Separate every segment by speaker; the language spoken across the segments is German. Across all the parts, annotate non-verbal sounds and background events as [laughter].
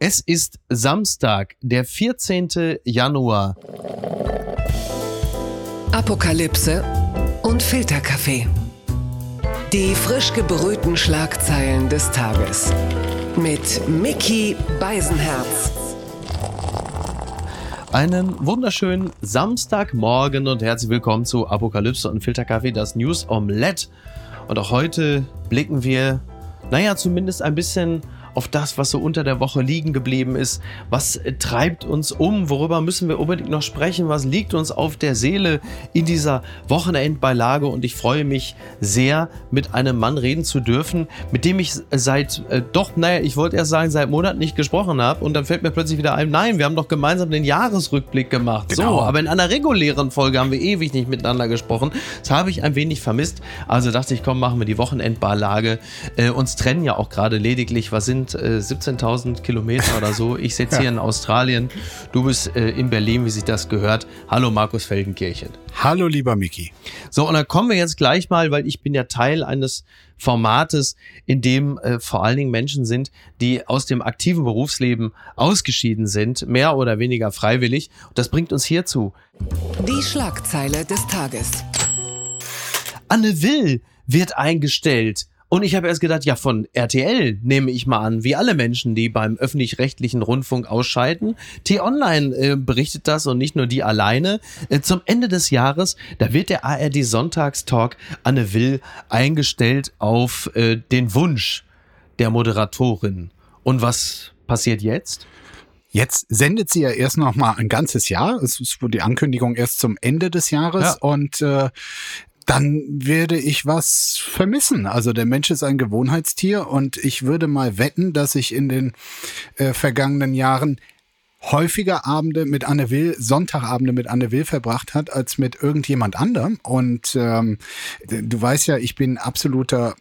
Speaker 1: Es ist Samstag, der 14. Januar.
Speaker 2: Apokalypse und Filterkaffee. Die frisch gebrühten Schlagzeilen des Tages. Mit Mickey Beisenherz.
Speaker 1: Einen wunderschönen Samstagmorgen und herzlich willkommen zu Apokalypse und Filterkaffee, das News Omelette. Und auch heute blicken wir, naja, zumindest ein bisschen auf das, was so unter der Woche liegen geblieben ist. Was äh, treibt uns um? Worüber müssen wir unbedingt noch sprechen? Was liegt uns auf der Seele in dieser Wochenendbeilage? Und ich freue mich sehr, mit einem Mann reden zu dürfen, mit dem ich seit, äh, doch, naja, ich wollte erst sagen, seit Monaten nicht gesprochen habe. Und dann fällt mir plötzlich wieder ein, nein, wir haben doch gemeinsam den Jahresrückblick gemacht. Genau. So, aber in einer regulären Folge haben wir ewig nicht miteinander gesprochen. Das habe ich ein wenig vermisst. Also dachte ich, komm, machen wir die Wochenendbeilage. Äh, uns trennen ja auch gerade lediglich, was sind sind äh, 17.000 Kilometer oder so. Ich sitze ja. hier in Australien. Du bist äh, in Berlin, wie sich das gehört. Hallo Markus Feldenkirchen.
Speaker 3: Hallo lieber Miki.
Speaker 1: So, und dann kommen wir jetzt gleich mal, weil ich bin ja Teil eines Formates, in dem äh, vor allen Dingen Menschen sind, die aus dem aktiven Berufsleben ausgeschieden sind, mehr oder weniger freiwillig. Und das bringt uns hierzu.
Speaker 2: Die Schlagzeile des Tages.
Speaker 1: Anne Will wird eingestellt. Und ich habe erst gedacht, ja, von RTL nehme ich mal an, wie alle Menschen, die beim öffentlich-rechtlichen Rundfunk ausschalten. T-Online äh, berichtet das und nicht nur die alleine. Äh, zum Ende des Jahres, da wird der ARD Sonntagstalk Anne Will eingestellt auf äh, den Wunsch der Moderatorin. Und was passiert jetzt?
Speaker 3: Jetzt sendet sie ja erst noch mal ein ganzes Jahr. Es ist die Ankündigung erst zum Ende des Jahres ja. und äh, dann werde ich was vermissen. Also der Mensch ist ein Gewohnheitstier und ich würde mal wetten, dass ich in den äh, vergangenen Jahren häufiger Abende mit Anne Will, Sonntagabende mit Anne Will verbracht hat, als mit irgendjemand anderem. Und ähm, du weißt ja, ich bin absoluter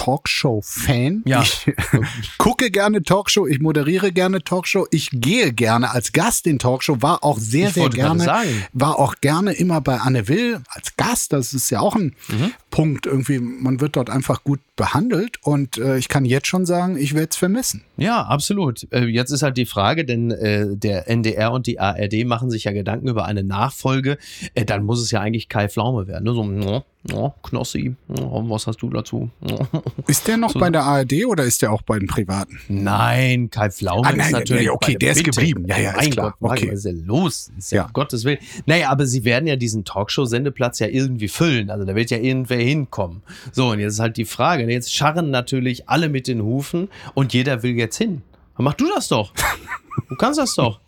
Speaker 3: Talkshow-Fan.
Speaker 1: Ja.
Speaker 3: Ich [laughs] gucke gerne Talkshow, ich moderiere gerne Talkshow, ich gehe gerne als Gast in Talkshow, war auch sehr, ich sehr gerne, war auch gerne immer bei Anne Will als Gast. Das ist ja auch ein mhm. Punkt irgendwie. Man wird dort einfach gut behandelt und äh, ich kann jetzt schon sagen, ich werde es vermissen.
Speaker 1: Ja, absolut. Äh, jetzt ist halt die Frage, denn äh, der NDR und die ARD machen sich ja Gedanken über eine Nachfolge. Äh, dann muss es ja eigentlich Kai Pflaume werden. Ne? So, ja, Knossi, was hast du dazu?
Speaker 3: Ist der noch so. bei der ARD oder ist der auch bei den Privaten?
Speaker 1: Nein, Kai Pflaume ah, nein, ist natürlich.
Speaker 3: Ja, okay, der, der ist geblieben.
Speaker 1: Ja, ja, ist klar. Gott, okay. Was ist denn los? Ist ja, ja. Um Gottes Willen. Naja, aber sie werden ja diesen Talkshow-Sendeplatz ja irgendwie füllen. Also da wird ja irgendwer hinkommen. So, und jetzt ist halt die Frage. Jetzt scharren natürlich alle mit den Hufen und jeder will jetzt hin. Mach du das doch. [laughs] Du kannst das doch.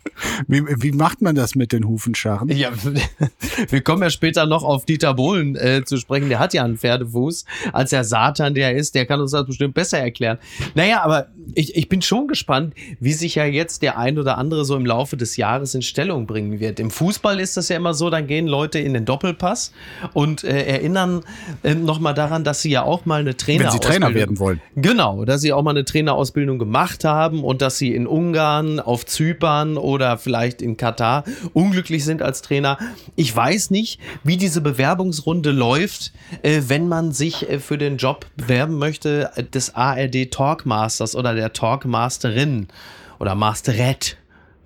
Speaker 3: Wie, wie macht man das mit den Hufenscharren?
Speaker 1: Ja, [laughs] wir kommen ja später noch auf Dieter Bohlen äh, zu sprechen. Der hat ja einen Pferdefuß. Als der Satan, der ist, der kann uns das bestimmt besser erklären. Naja, aber ich, ich bin schon gespannt, wie sich ja jetzt der ein oder andere so im Laufe des Jahres in Stellung bringen wird. Im Fußball ist das ja immer so, dann gehen Leute in den Doppelpass und äh, erinnern äh, nochmal daran, dass sie ja auch mal eine Trainerausbildung...
Speaker 3: Wenn sie Trainer werden wollen.
Speaker 1: Genau, dass sie auch mal eine Trainerausbildung gemacht haben und dass sie in Ungarn auf Zypern oder vielleicht in Katar unglücklich sind als Trainer. Ich weiß nicht, wie diese Bewerbungsrunde läuft, äh, wenn man sich äh, für den Job bewerben möchte äh, des ARD Talkmasters oder der Talkmasterin oder Masterette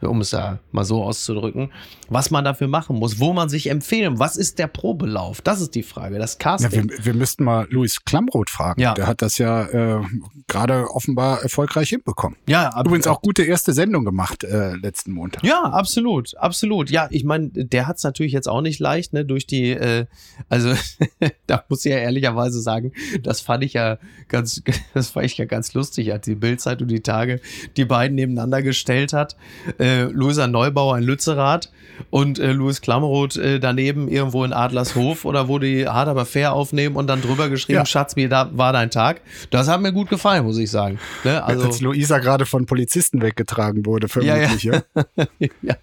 Speaker 1: um es ja mal so auszudrücken, was man dafür machen muss, wo man sich empfehlen, was ist der Probelauf? Das ist die Frage, das Casting.
Speaker 3: Ja, wir, wir müssten mal Luis Klamroth fragen. Ja. Der hat das ja äh, gerade offenbar erfolgreich hinbekommen. Ja, ab, übrigens auch gute erste Sendung gemacht äh, letzten Montag.
Speaker 1: Ja, absolut, absolut. Ja, ich meine, der hat es natürlich jetzt auch nicht leicht, ne, durch die, äh, also [laughs] da muss ich ja ehrlicherweise sagen, das fand ich ja ganz, [laughs] das fand ich ja ganz lustig, als die Bildzeit und die Tage die beiden nebeneinander gestellt hat. Äh, äh, Luisa Neubauer in Lützerath und äh, Louis Klamroth äh, daneben irgendwo in Adlershof oder wo die hart aber fair aufnehmen und dann drüber geschrieben, ja. Schatz, wie da war dein Tag. Das hat mir gut gefallen, muss ich sagen.
Speaker 3: Ne? Also, Als Luisa gerade von Polizisten weggetragen wurde, vermutlich, ja.
Speaker 1: Ja, [laughs] ja.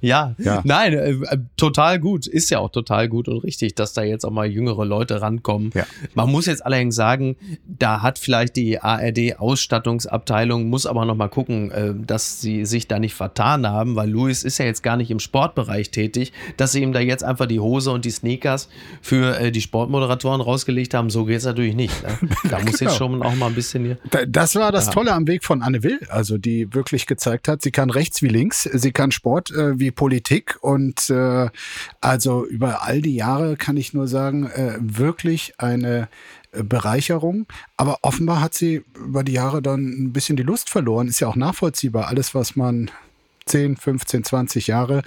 Speaker 1: ja. ja. nein, äh, total gut. Ist ja auch total gut und richtig, dass da jetzt auch mal jüngere Leute rankommen. Man muss jetzt allerdings sagen, da hat vielleicht die ARD Ausstattungsabteilung, muss aber noch mal gucken, äh, dass sie sich da nicht ver vertan haben, weil Louis ist ja jetzt gar nicht im Sportbereich tätig, dass sie ihm da jetzt einfach die Hose und die Sneakers für äh, die Sportmoderatoren rausgelegt haben. So geht es natürlich nicht. Ne? [laughs] Da muss genau. jetzt schon auch mal ein bisschen hier.
Speaker 3: Das war das ja. Tolle am Weg von Anne Will, also die wirklich gezeigt hat, sie kann rechts wie links, sie kann Sport äh, wie Politik und äh, also über all die Jahre kann ich nur sagen, äh, wirklich eine Bereicherung. Aber offenbar hat sie über die Jahre dann ein bisschen die Lust verloren. Ist ja auch nachvollziehbar. Alles, was man 10, 15, 20 Jahre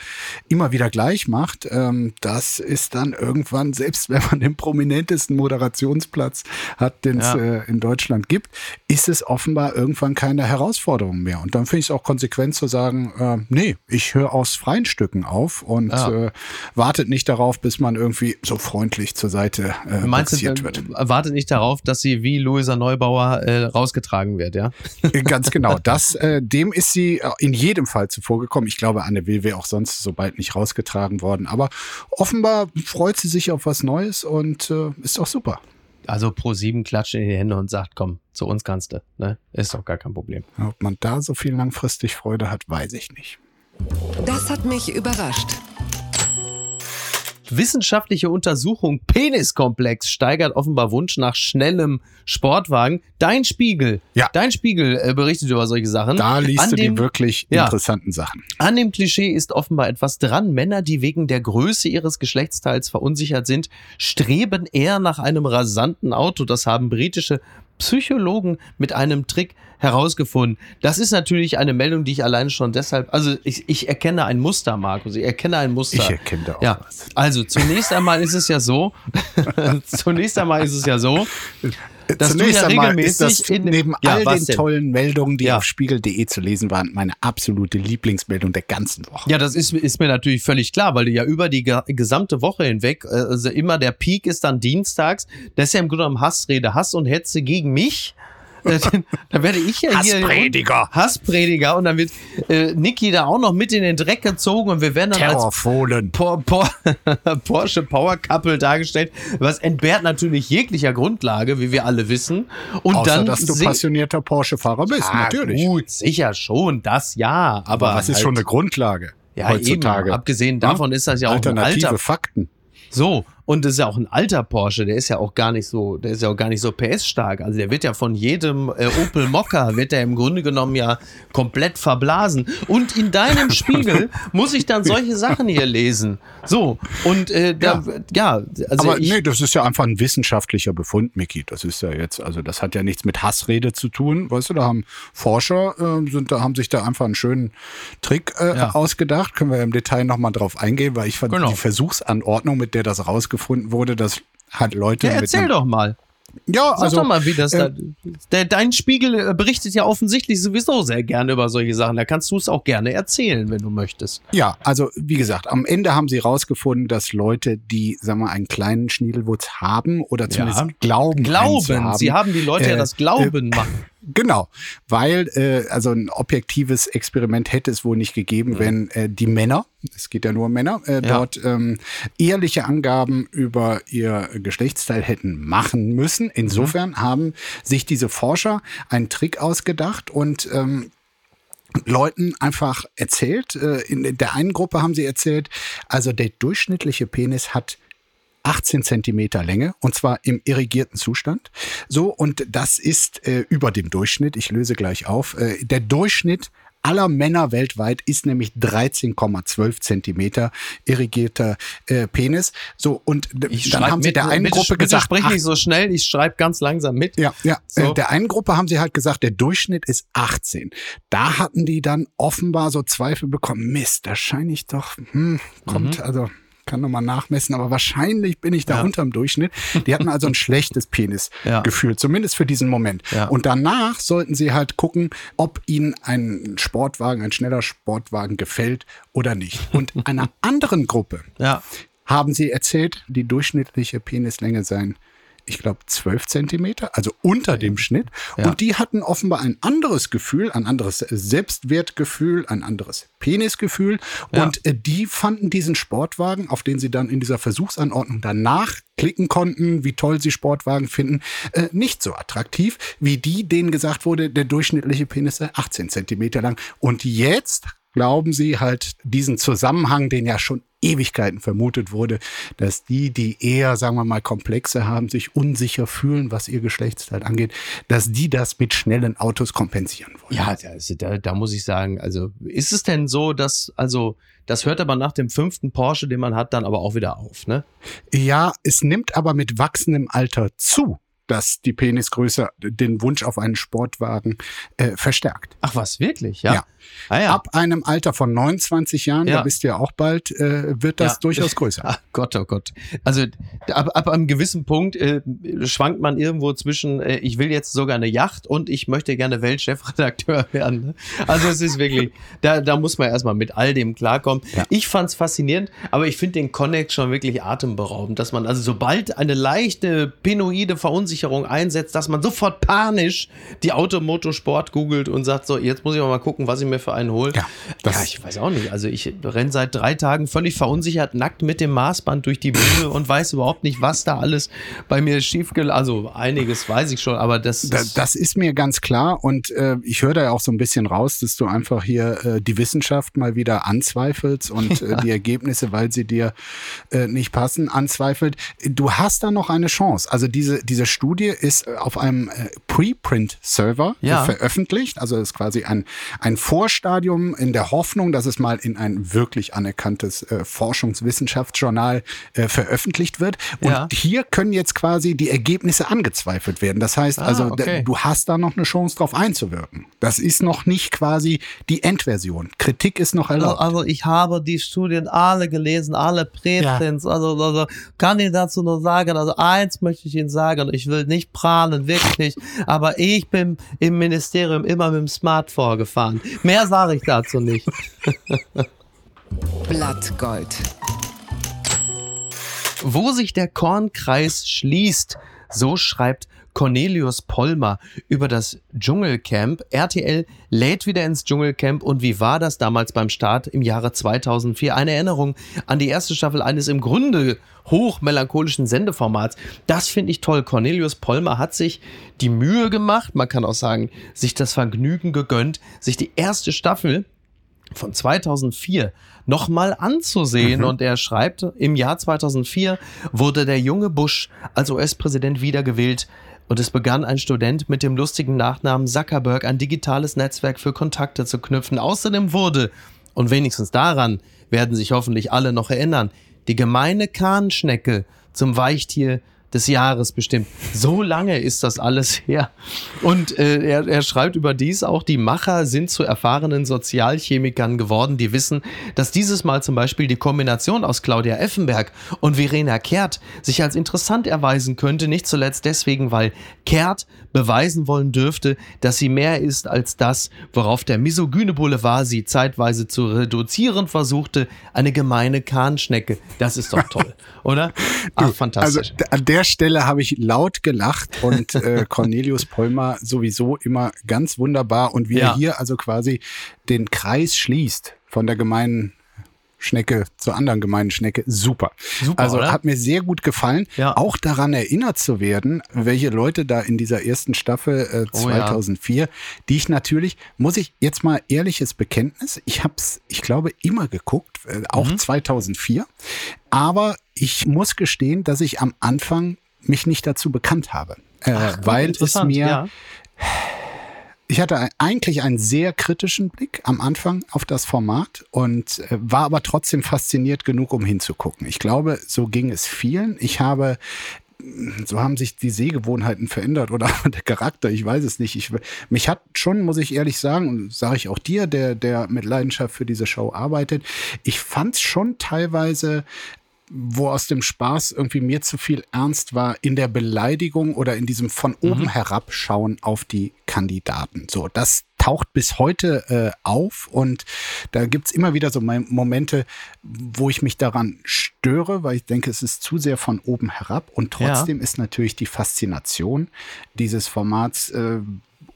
Speaker 3: immer wieder gleich macht, ähm, das ist dann irgendwann, selbst wenn man den prominentesten Moderationsplatz hat, den es ja. äh, in Deutschland gibt, ist es offenbar irgendwann keine Herausforderung mehr. Und dann finde ich es auch konsequent zu sagen, äh, nee, ich höre aus freien Stücken auf und ja. äh, wartet nicht darauf, bis man irgendwie so freundlich zur Seite äh, Meinst du, wird.
Speaker 1: Wartet nicht darauf, dass sie wie Luisa Neubauer äh, rausgetragen wird, ja?
Speaker 3: Ganz genau. [laughs] Das, äh, dem ist sie äh, in jedem Fall zu vorgekommen. Ich glaube, Anne Will wäre auch sonst so bald nicht rausgetragen worden. Aber offenbar freut sie sich auf was Neues und äh, ist auch super.
Speaker 1: Also pro sieben klatscht in die Hände und sagt, komm, zu uns kannst du. Ne? Ist doch gar kein Problem.
Speaker 3: Ob man da so viel langfristig Freude hat, weiß ich nicht.
Speaker 2: Das hat mich überrascht.
Speaker 1: Wissenschaftliche Untersuchung Peniskomplex steigert offenbar Wunsch nach schnellem Sportwagen. Dein Spiegel, ja. dein Spiegel äh, berichtet über solche Sachen.
Speaker 3: Da liest An du dem, die wirklich ja, interessanten Sachen.
Speaker 1: An dem Klischee ist offenbar etwas dran. Männer, die wegen der Größe ihres Geschlechtsteils verunsichert sind, streben eher nach einem rasanten Auto. Das haben britische Psychologen mit einem Trick herausgefunden. Das ist natürlich eine Meldung, die ich alleine schon deshalb, also ich, ich erkenne ein Muster, Markus, ich erkenne ein Muster.
Speaker 3: Ich erkenne da auch
Speaker 1: ja. was. Also zunächst einmal ist es ja so, [laughs] zunächst einmal ist es ja so,
Speaker 3: dass Zunächst du ja regelmäßig ist das in, neben ja, all den denn? tollen Meldungen, die ja. auf spiegel.de zu lesen waren, meine absolute Lieblingsmeldung der ganzen Woche.
Speaker 1: Ja, das ist, ist mir natürlich völlig klar, weil du ja über die gesamte Woche hinweg, äh, also immer der Peak ist dann dienstags, das ist ja im Grunde genommen Hassrede, Hass und Hetze gegen mich da werde ich ja
Speaker 3: hier Hassprediger.
Speaker 1: Hassprediger und dann wird äh, Niki da auch noch mit in den Dreck gezogen und wir werden dann
Speaker 3: Terrorfohlen.
Speaker 1: als Por Por [laughs] Porsche Power Couple dargestellt, was entbehrt natürlich jeglicher Grundlage, wie wir alle wissen. Und
Speaker 3: Außer,
Speaker 1: dann
Speaker 3: dass du passionierter Porsche-Fahrer bist, ja, natürlich.
Speaker 1: Gut, sicher schon, das ja, aber, aber
Speaker 3: was ist halt, schon eine Grundlage ja, heutzutage?
Speaker 1: Eben, abgesehen davon hm? ist das ja auch
Speaker 3: Alternative
Speaker 1: ein Alter.
Speaker 3: Fakten.
Speaker 1: So, und das ist ja auch ein alter Porsche, der ist ja auch gar nicht so, der ist ja auch gar nicht so PS-stark. Also der wird ja von jedem äh, Opel Mokka, [laughs] wird der im Grunde genommen ja komplett verblasen. Und in deinem Spiegel [laughs] muss ich dann solche Sachen hier lesen. So, und äh, da, ja. ja
Speaker 3: also Aber ich, nee, das ist ja einfach ein wissenschaftlicher Befund, Mickey. Das ist ja jetzt, also das hat ja nichts mit Hassrede zu tun. Weißt du, da haben Forscher, äh, sind, da haben sich da einfach einen schönen Trick äh, ja. ausgedacht. Können wir im Detail nochmal drauf eingehen, weil ich fand genau. die Versuchsanordnung, mit der das rausgefunden gefunden wurde, das hat Leute.
Speaker 1: Ja, erzähl doch mal. Ja, Sag also, doch mal, wie das äh, da, der, dein Spiegel äh, berichtet ja offensichtlich sowieso sehr gerne über solche Sachen. Da kannst du es auch gerne erzählen, wenn du möchtest.
Speaker 3: Ja, also wie gesagt, am Ende haben sie herausgefunden, dass Leute, die, sagen wir, einen kleinen Schniedelwurz haben oder zumindest ja. glauben,
Speaker 1: glauben.
Speaker 3: Haben,
Speaker 1: sie haben die Leute äh, ja das Glauben äh, machen.
Speaker 3: Genau, weil äh, also ein objektives Experiment hätte es wohl nicht gegeben, mhm. wenn äh, die Männer, es geht ja nur um Männer, äh, ja. dort ähm, ehrliche Angaben über ihr Geschlechtsteil hätten machen müssen. Insofern mhm. haben sich diese Forscher einen Trick ausgedacht und ähm, Leuten einfach erzählt. Äh, in der einen Gruppe haben sie erzählt, also der durchschnittliche Penis hat 18 Zentimeter Länge und zwar im irrigierten Zustand. So, und das ist äh, über dem Durchschnitt. Ich löse gleich auf. Äh, der Durchschnitt aller Männer weltweit ist nämlich 13,12 Zentimeter irrigierter äh, Penis. So, und
Speaker 1: ich dann haben sie der einen bitte, Gruppe bitte gesagt. Sprich nicht so schnell, ich schreibe ganz langsam mit.
Speaker 3: Ja, ja. So. Äh, der einen Gruppe haben sie halt gesagt, der Durchschnitt ist 18. Da hatten die dann offenbar so Zweifel bekommen. Mist, da scheine ich doch, hm, kommt, mhm. also kann nochmal nachmessen, aber wahrscheinlich bin ich da ja. unterm Durchschnitt. Die hatten also ein [laughs] schlechtes Penisgefühl, ja. zumindest für diesen Moment. Ja. Und danach sollten sie halt gucken, ob ihnen ein Sportwagen, ein schneller Sportwagen gefällt oder nicht. Und [laughs] einer anderen Gruppe haben sie erzählt, die durchschnittliche Penislänge sein ich glaube, 12 Zentimeter, also unter dem Schnitt. Ja. Und die hatten offenbar ein anderes Gefühl, ein anderes Selbstwertgefühl, ein anderes Penisgefühl. Ja. Und äh, die fanden diesen Sportwagen, auf den sie dann in dieser Versuchsanordnung danach klicken konnten, wie toll sie Sportwagen finden, äh, nicht so attraktiv, wie die, denen gesagt wurde, der durchschnittliche Penis sei 18 Zentimeter lang. Und jetzt glauben Sie halt diesen Zusammenhang, den ja schon Ewigkeiten vermutet wurde, dass die, die eher, sagen wir mal, Komplexe haben, sich unsicher fühlen, was ihr Geschlechtsteil angeht, dass die das mit schnellen Autos kompensieren wollen.
Speaker 1: Ja, also da, da muss ich sagen, also ist es denn so, dass, also das hört aber nach dem fünften Porsche, den man hat, dann aber auch wieder auf, ne?
Speaker 3: Ja, es nimmt aber mit wachsendem Alter zu dass die Penisgröße den Wunsch auf einen Sportwagen äh, verstärkt.
Speaker 1: Ach was, wirklich? Ja.
Speaker 3: ja. Ah, ja. Ab einem Alter von 29 Jahren, ja. da bist du ja auch bald, äh, wird das durchaus [laughs] größer.
Speaker 1: Ach Gott, oh Gott. Also ab, ab einem gewissen Punkt äh, schwankt man irgendwo zwischen, äh, ich will jetzt sogar eine Yacht und ich möchte gerne Weltchefredakteur [laughs] werden. Ne? Also es ist wirklich, da, da muss man erstmal mit all dem klarkommen. Ich fand's faszinierend, aber ich finde den Connect schon wirklich atemberaubend, dass man also sobald eine leichte pinoide Verunsicherung einsetzt, dass man sofort panisch die Automotorsport googelt und sagt so, jetzt muss ich mal gucken, was ich mir für einen hole. Ja, ja, ich weiß auch nicht. Also ich renne seit drei Tagen völlig verunsichert, nackt mit dem Maßband durch die Bühne und weiß überhaupt nicht, was da alles bei mir schief Also einiges weiß ich schon, aber das.
Speaker 3: Das, das ist mir ganz klar und äh, ich höre da ja auch so ein bisschen raus, dass du einfach hier äh, die Wissenschaft mal wieder anzweifelst und äh, [laughs] die Ergebnisse, weil sie dir äh, nicht passen, anzweifelt. Du hast da noch eine Chance. Also diese, diese Studie ist auf einem äh, Preprint-Server ja. veröffentlicht. Also ist quasi ein, ein Vor Vorstadium in der Hoffnung, dass es mal in ein wirklich anerkanntes äh, Forschungswissenschaftsjournal äh, veröffentlicht wird. Und ja. hier können jetzt quasi die Ergebnisse angezweifelt werden. Das heißt ah, also, okay. du hast da noch eine Chance drauf einzuwirken. Das ist noch nicht quasi die Endversion. Kritik ist noch erlaubt.
Speaker 4: Also ich habe die Studien alle gelesen, alle Präprints. Ja. Also, also kann ich dazu nur sagen, also eins möchte ich Ihnen sagen, ich will nicht prahlen, wirklich aber ich bin im Ministerium immer mit dem Smartphone gefahren. Mehr Mehr sage ich dazu nicht. [laughs]
Speaker 2: Blattgold.
Speaker 1: Wo sich der Kornkreis schließt, so schreibt Cornelius Polmer über das Dschungelcamp. RTL lädt wieder ins Dschungelcamp und wie war das damals beim Start im Jahre 2004? Eine Erinnerung an die erste Staffel eines im Grunde hochmelancholischen Sendeformats. Das finde ich toll. Cornelius Polmer hat sich die Mühe gemacht, man kann auch sagen, sich das Vergnügen gegönnt, sich die erste Staffel von 2004 nochmal anzusehen. Mhm. Und er schreibt, im Jahr 2004 wurde der junge Bush als US-Präsident wiedergewählt. Und es begann ein Student mit dem lustigen Nachnamen Zuckerberg ein digitales Netzwerk für Kontakte zu knüpfen. Außerdem wurde, und wenigstens daran werden sich hoffentlich alle noch erinnern, die gemeine Kahnschnecke zum Weichtier des Jahres bestimmt. So lange ist das alles her. Und äh, er, er schreibt überdies auch, die Macher sind zu erfahrenen Sozialchemikern geworden, die wissen, dass dieses Mal zum Beispiel die Kombination aus Claudia Effenberg und Verena Kehrt sich als interessant erweisen könnte, nicht zuletzt deswegen, weil Kehrt beweisen wollen dürfte, dass sie mehr ist als das, worauf der misogyne Boulevard sie zeitweise zu reduzieren versuchte, eine gemeine Kahnschnecke. Das ist doch toll, [laughs] oder?
Speaker 3: Ach, fantastisch. Also, an der Stelle habe ich laut gelacht und äh, [laughs] Cornelius Polmer sowieso immer ganz wunderbar und wie ja. er hier also quasi den Kreis schließt von der gemeinen Schnecke zur anderen gemeinen Schnecke. Super. Super also oder? hat mir sehr gut gefallen. Ja. Auch daran erinnert zu werden, welche Leute da in dieser ersten Staffel äh, 2004, oh ja. die ich natürlich, muss ich jetzt mal ehrliches Bekenntnis, ich habe es, ich glaube, immer geguckt, äh, auch mhm. 2004. Aber ich muss gestehen, dass ich am Anfang mich nicht dazu bekannt habe. Äh, Ach, weil es mir ja ich hatte eigentlich einen sehr kritischen Blick am Anfang auf das Format und äh, war aber trotzdem fasziniert genug, um hinzugucken. Ich glaube, so ging es vielen. Ich habe so haben sich die Sehgewohnheiten verändert oder [laughs] der Charakter, ich weiß es nicht. Ich, mich hat schon, muss ich ehrlich sagen, und sage ich auch dir, der, der mit Leidenschaft für diese Show arbeitet, ich fand es schon teilweise wo aus dem Spaß irgendwie mir zu viel ernst war, in der Beleidigung oder in diesem von oben mhm. herabschauen auf die Kandidaten. So, das taucht bis heute äh, auf und da gibt's immer wieder so Momente, wo ich mich daran störe, weil ich denke, es ist zu sehr von oben herab und trotzdem ja. ist natürlich die Faszination dieses Formats äh,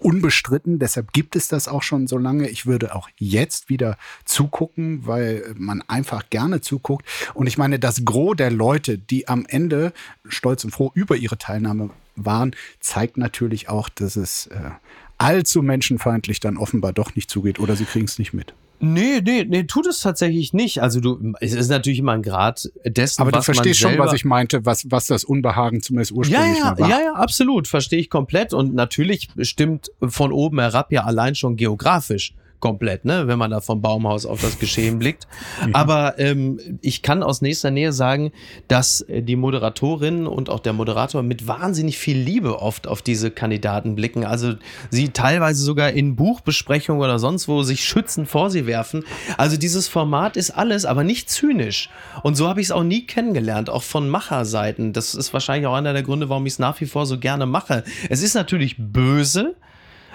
Speaker 3: unbestritten. Deshalb gibt es das auch schon so lange. Ich würde auch jetzt wieder zugucken, weil man einfach gerne zuguckt. Und ich meine, das Gros der Leute, die am Ende stolz und froh über ihre Teilnahme waren, zeigt natürlich auch, dass es äh, allzu menschenfeindlich dann offenbar doch nicht zugeht oder sie kriegen es nicht mit.
Speaker 1: Nee, nee, nee, tut es tatsächlich nicht. Also du, es ist natürlich immer ein Grad dessen,
Speaker 3: Aber du
Speaker 1: was
Speaker 3: verstehst
Speaker 1: man
Speaker 3: schon, was ich meinte, was, was das Unbehagen zumindest
Speaker 1: ja,
Speaker 3: ursprünglich
Speaker 1: ja,
Speaker 3: mal war.
Speaker 1: ja, ja, absolut, verstehe ich komplett. Und natürlich stimmt von oben herab ja allein schon geografisch komplett, ne, wenn man da vom Baumhaus auf das Geschehen blickt. [laughs]
Speaker 3: Mhm.
Speaker 1: Aber ähm, ich kann aus nächster Nähe sagen, dass äh, die Moderatorin und auch der Moderator mit wahnsinnig viel Liebe oft auf diese Kandidaten blicken. Also sie teilweise sogar in Buchbesprechungen oder sonst wo sich schützend vor sie werfen. Also dieses Format ist alles, aber nicht zynisch. Und so habe ich es auch nie kennengelernt, auch von Macherseiten. Das ist wahrscheinlich auch einer der Gründe, warum ich es nach wie vor so gerne mache. Es ist natürlich böse,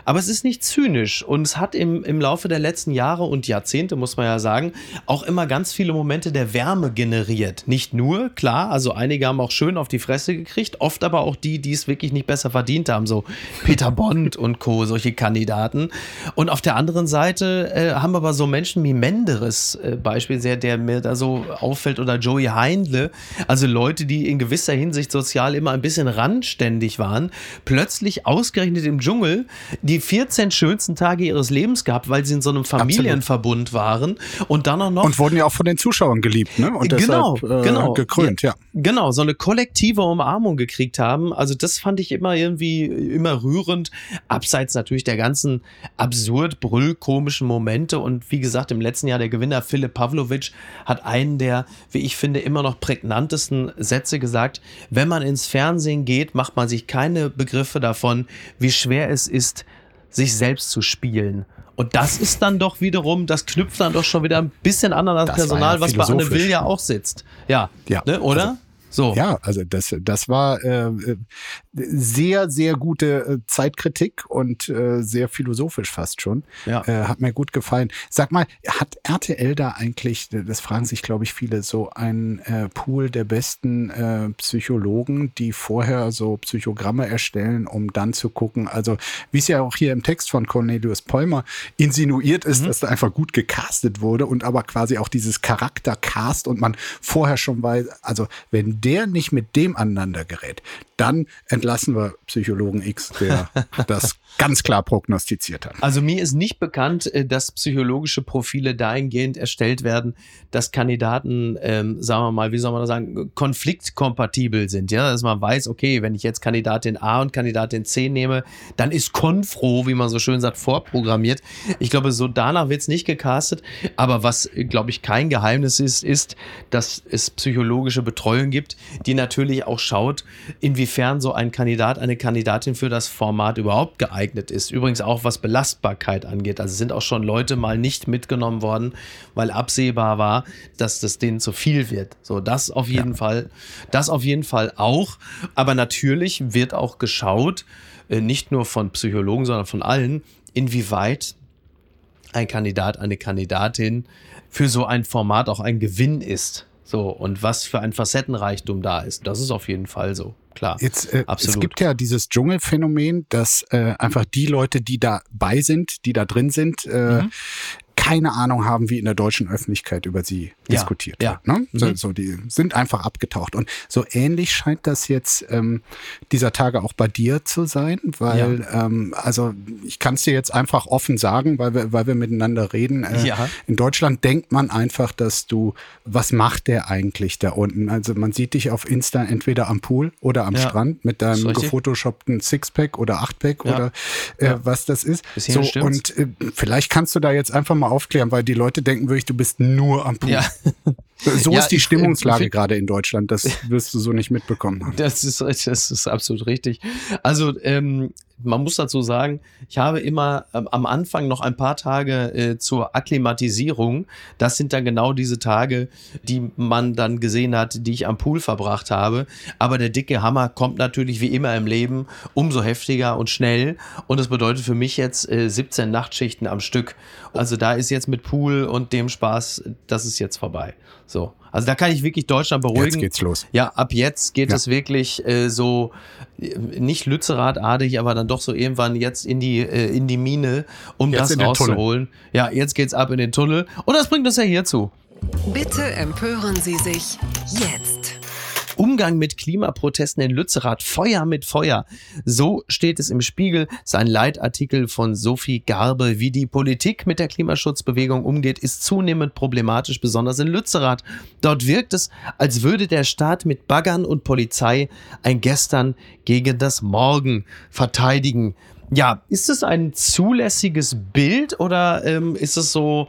Speaker 1: aber es ist nicht zynisch und es hat im, im Laufe der letzten Jahre und Jahrzehnte, muss man ja sagen, auch immer ganz viele Momente der Wärme generiert. Nicht nur, klar, also einige haben auch schön auf die Fresse gekriegt, oft aber auch die, die es wirklich nicht besser verdient haben, so Peter Bond und Co., solche Kandidaten. Und auf der anderen Seite äh, haben aber so Menschen wie Menderes äh, Beispiel, der, der mir da so auffällt, oder Joey Heindle, also Leute, die in gewisser Hinsicht sozial immer ein bisschen randständig waren, plötzlich ausgerechnet im Dschungel die 14 schönsten Tage ihres Lebens gehabt, weil sie in so einem Familienverbund waren und dann auch noch
Speaker 3: Und wurden ja auch von den Zuschauern geliebt, ne? Und
Speaker 1: genau,
Speaker 3: deshalb, äh,
Speaker 1: genau.
Speaker 3: gekrönt, ja.
Speaker 1: Genau, so eine kollektive Umarmung gekriegt haben. Also das fand ich immer irgendwie immer rührend, abseits natürlich der ganzen absurd brüllkomischen Momente. Und wie gesagt, im letzten Jahr der Gewinner Philipp Pavlovic hat einen der, wie ich finde, immer noch prägnantesten Sätze gesagt. Wenn man ins Fernsehen geht, macht man sich keine Begriffe davon, wie schwer es ist, sich selbst zu spielen. Und das ist dann doch wiederum, das knüpft dann doch schon wieder ein bisschen an an das,
Speaker 3: Das
Speaker 1: Personal,
Speaker 3: ja
Speaker 1: was bei Anne. Will ja auch sitzt. Ja,
Speaker 3: Ja,
Speaker 1: ne, oder?
Speaker 3: also-
Speaker 1: so.
Speaker 3: Ja, also das, das war äh, sehr, sehr gute äh, Zeitkritik und äh, sehr philosophisch fast schon.
Speaker 1: Ja.
Speaker 3: Äh, hat mir gut gefallen. Sag mal, hat RTL da eigentlich, das fragen sich, glaube ich, viele, so einen äh, Pool der besten äh, Psychologen, die vorher so Psychogramme erstellen, um dann zu gucken, also wie es ja auch hier im Text von Cornelius Polmer insinuiert ist, dass da einfach gut gecastet wurde und aber quasi auch dieses Charaktercast und man vorher schon weiß, also wenn der nicht mit dem aneinander gerät, dann entlassen wir Psychologen X, der [laughs] das ganz klar prognostiziert hat.
Speaker 1: Also mir ist nicht bekannt, äh, dass psychologische Profile dahingehend erstellt werden, dass Kandidaten, ähm, sagen wir mal, wie soll man das sagen, konfliktkompatibel sind. Ja, dass man weiß, okay, wenn ich jetzt Kandidatin A und Kandidatin C nehme, dann ist Konfro, wie man so schön sagt, vorprogrammiert. Ich glaube, so danach wird es nicht gecastet. Aber was, glaube ich, kein Geheimnis ist, ist, dass es psychologische Betreuung gibt, die natürlich auch schaut, inwiefern so ein Kandidat, eine Kandidatin für das Format überhaupt geeignet ist. Übrigens auch was Belastbarkeit angeht. Also sind auch schon Leute mal nicht mitgenommen worden, weil absehbar war, dass das denen zu viel wird. So, das auf jeden Fall, das auf jeden Fall auch. Aber natürlich wird auch geschaut, äh, nicht nur von Psychologen, sondern von allen, inwieweit ein Kandidat, eine Kandidatin für so ein Format auch ein Gewinn ist. So, und was für ein Facettenreichtum da ist. Das ist auf jeden Fall so, klar.
Speaker 3: Jetzt, äh,
Speaker 1: Absolut.
Speaker 3: es gibt ja dieses Dschungelphänomen, dass äh, einfach die Leute, die dabei sind, die da drin sind, äh,
Speaker 1: Mhm.
Speaker 3: Keine Ahnung haben, wie in der deutschen Öffentlichkeit über sie
Speaker 1: Ja,
Speaker 3: diskutiert
Speaker 1: ja.
Speaker 3: wird. Ne? So,
Speaker 1: Mhm.
Speaker 3: so, die sind einfach abgetaucht. Und so ähnlich scheint das jetzt ähm, dieser Tage auch bei dir zu sein, weil, ähm, also ich kann es dir jetzt einfach offen sagen, weil wir, weil wir miteinander reden. Äh,
Speaker 1: Ja.
Speaker 3: In Deutschland denkt man einfach, dass du, was macht der eigentlich da unten? Also man sieht dich auf Insta entweder am Pool oder am
Speaker 1: Ja.
Speaker 3: Strand mit deinem gefotoshoppten Sixpack oder Achtpack
Speaker 1: Ja.
Speaker 3: oder äh,
Speaker 1: Ja.
Speaker 3: was das ist. So, und äh, vielleicht kannst du da jetzt einfach mal aufklären, weil die Leute denken wirklich, du bist nur am Pool.
Speaker 1: Ja. [laughs]
Speaker 3: So
Speaker 1: Ja,
Speaker 3: ist die Stimmungslage
Speaker 1: ich-
Speaker 3: gerade in Deutschland. Das [laughs] wirst du so nicht mitbekommen haben.
Speaker 1: Das ist, das ist absolut richtig. Also ähm, man muss dazu sagen, ich habe immer ähm, am Anfang noch ein paar Tage äh, zur Akklimatisierung. Das sind dann genau diese Tage, die man dann gesehen hat, die ich am Pool verbracht habe. Aber der dicke Hammer kommt natürlich wie immer im Leben umso heftiger und schnell. Und das bedeutet für mich jetzt äh, 17 Nachtschichten am Stück. Also da ist jetzt mit Pool und dem Spaß, das ist jetzt vorbei. So. Also da kann ich wirklich Deutschland beruhigen.
Speaker 3: Jetzt geht's los.
Speaker 1: Ja, ab jetzt geht
Speaker 3: Ja.
Speaker 1: es wirklich äh, so nicht Lützerath-artig, aber dann doch so irgendwann jetzt in die äh, in die Mine, um
Speaker 3: Jetzt
Speaker 1: das
Speaker 3: in den Tunnel.
Speaker 1: rauszuholen. Ja, jetzt geht's ab in den Tunnel und das bringt uns ja hierzu.
Speaker 2: Bitte empören Sie sich jetzt.
Speaker 1: Umgang mit Klimaprotesten in Lützerath, Feuer mit Feuer. So steht es im Spiegel, sein Leitartikel von Sophie Garbe. Wie die Politik mit der Klimaschutzbewegung umgeht, ist zunehmend problematisch, besonders in Lützerath. Dort wirkt es, als würde der Staat mit Baggern und Polizei ein Gestern gegen das Morgen verteidigen. Ja, ist es ein zulässiges Bild oder ähm, ist es so,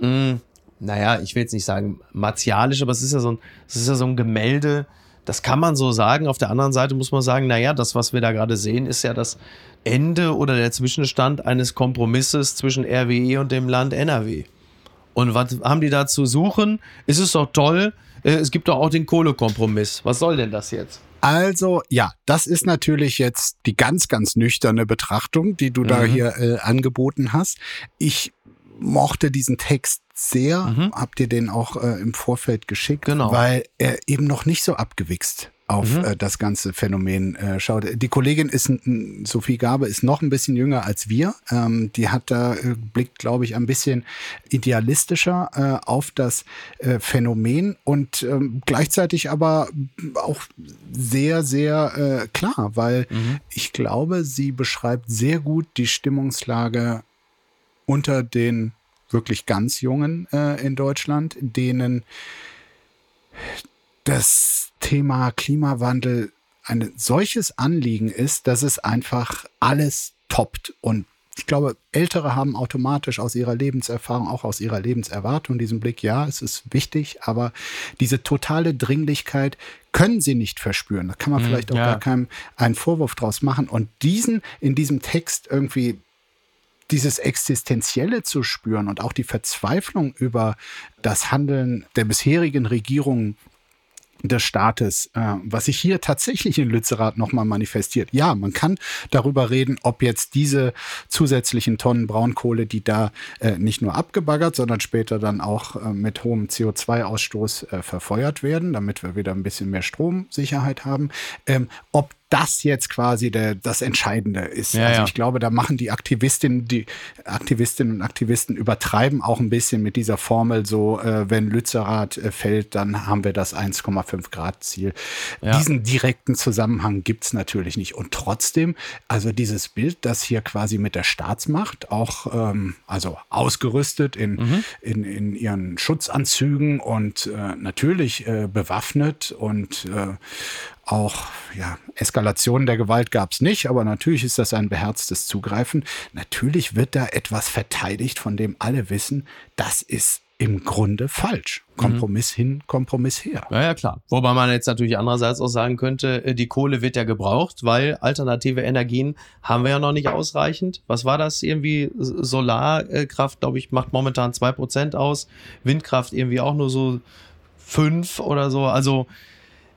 Speaker 1: mh, hm, naja, ich will jetzt nicht sagen martialisch, aber es ist ja so ein, es ist ja so ein Gemälde, das kann man so sagen. Auf der anderen Seite muss man sagen, naja, das, was wir da gerade sehen, ist ja das Ende oder der Zwischenstand eines Kompromisses zwischen RWE und dem Land NRW. Und was haben die da zu suchen? Ist es doch toll. Äh, es gibt doch auch den Kohlekompromiss. Was soll denn das jetzt?
Speaker 3: Also ja, das ist natürlich jetzt die ganz, ganz nüchterne Betrachtung, die du mhm. da hier äh, angeboten hast. Ich mochte diesen Text sehr, mhm. habt ihr den auch äh, im Vorfeld geschickt,
Speaker 1: genau.
Speaker 3: weil er eben noch nicht so abgewichst auf mhm. äh, das ganze Phänomen äh, schaut. Die Kollegin ist, Sophie Gabe, ist noch ein bisschen jünger als wir. Ähm, die hat da, äh, blickt, glaube ich, ein bisschen idealistischer äh, auf das äh, Phänomen und ähm, gleichzeitig aber auch sehr, sehr äh, klar, weil mhm. ich glaube, sie beschreibt sehr gut die Stimmungslage unter den wirklich ganz Jungen äh, in Deutschland, denen das Thema Klimawandel ein solches Anliegen ist, dass es einfach alles toppt. Und ich glaube, Ältere haben automatisch aus ihrer Lebenserfahrung, auch aus ihrer Lebenserwartung diesen Blick, ja, es ist wichtig, aber diese totale Dringlichkeit können sie nicht verspüren. Da kann man mhm, vielleicht auch ja. gar keinen einen Vorwurf draus machen. Und diesen in diesem Text irgendwie dieses Existenzielle zu spüren und auch die Verzweiflung über das Handeln der bisherigen Regierung des Staates, äh, was sich hier tatsächlich in Lützerath nochmal manifestiert. Ja, man kann darüber reden, ob jetzt diese zusätzlichen Tonnen Braunkohle, die da äh, nicht nur abgebaggert, sondern später dann auch äh, mit hohem CO2-Ausstoß äh, verfeuert werden, damit wir wieder ein bisschen mehr Stromsicherheit haben, ähm, ob das jetzt quasi der, das Entscheidende ist. Ja, also ich glaube, da machen die Aktivistinnen, die Aktivistinnen und Aktivisten übertreiben auch ein bisschen mit dieser Formel so, äh, wenn Lützerath äh, fällt, dann haben wir das 1,5 Grad Ziel. Ja. Diesen direkten Zusammenhang gibt's natürlich nicht. Und trotzdem, also dieses Bild, das hier quasi mit der Staatsmacht auch, ähm, also ausgerüstet in, mhm. in, in ihren Schutzanzügen und äh, natürlich äh, bewaffnet und äh, auch ja, Eskalationen der Gewalt gab es nicht, aber natürlich ist das ein beherztes Zugreifen. Natürlich wird da etwas verteidigt, von dem alle wissen, das ist im Grunde falsch. Kompromiss mhm. hin, Kompromiss her.
Speaker 1: Ja, ja, klar. Wobei man jetzt natürlich andererseits auch sagen könnte, äh, die Kohle wird ja gebraucht, weil alternative Energien haben wir ja noch nicht ausreichend. Was war das irgendwie? Solarkraft, glaube ich, macht momentan zwei Prozent aus. Windkraft irgendwie auch nur so fünf oder so. Also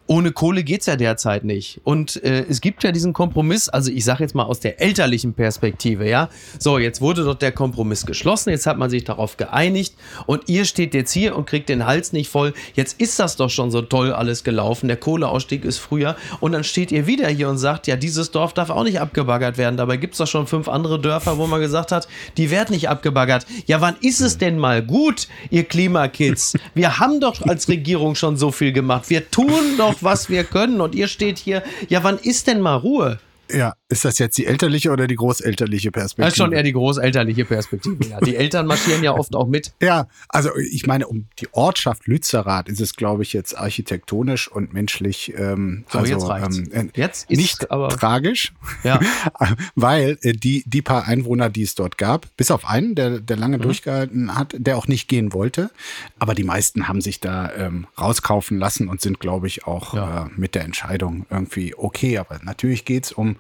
Speaker 1: ohne Kohle geht's ja derzeit nicht. Und äh, es gibt ja diesen Kompromiss, also ich sage jetzt mal aus der elterlichen Perspektive, ja. So, jetzt wurde dort der Kompromiss geschlossen, jetzt hat man sich darauf geeinigt und ihr steht jetzt hier und kriegt den Hals nicht voll. Jetzt ist das doch schon so toll alles gelaufen, der Kohleausstieg ist früher und dann steht ihr wieder hier und sagt, ja, dieses Dorf darf auch nicht abgebaggert werden. Dabei gibt's doch schon fünf andere Dörfer, wo man gesagt hat, die werden nicht abgebaggert. Ja, wann ist es denn mal gut, ihr Klimakids? Wir haben doch als Regierung schon so viel gemacht. Wir tun doch noch, was wir können. Und ihr steht hier, ja, wann ist denn mal Ruhe?
Speaker 3: Ja, ist das jetzt die elterliche oder die großelterliche Perspektive? Das
Speaker 1: ist schon eher die großelterliche Perspektive, ja. Die [laughs] Eltern marschieren ja oft auch mit.
Speaker 3: Ja, also ich meine, um die Ortschaft Lützerath ist es, glaube ich, jetzt architektonisch und menschlich ähm, so, also,
Speaker 1: jetzt,
Speaker 3: ähm,
Speaker 1: äh, jetzt
Speaker 3: ist nicht aber tragisch,
Speaker 1: ja. [laughs]
Speaker 3: weil äh, die, die paar Einwohner, die es dort gab, bis auf einen, der, der lange mhm. durchgehalten hat, der auch nicht gehen wollte, aber die meisten haben sich da ähm, rauskaufen lassen und sind, glaube ich, auch ja. äh, mit der Entscheidung irgendwie okay. Aber natürlich geht's um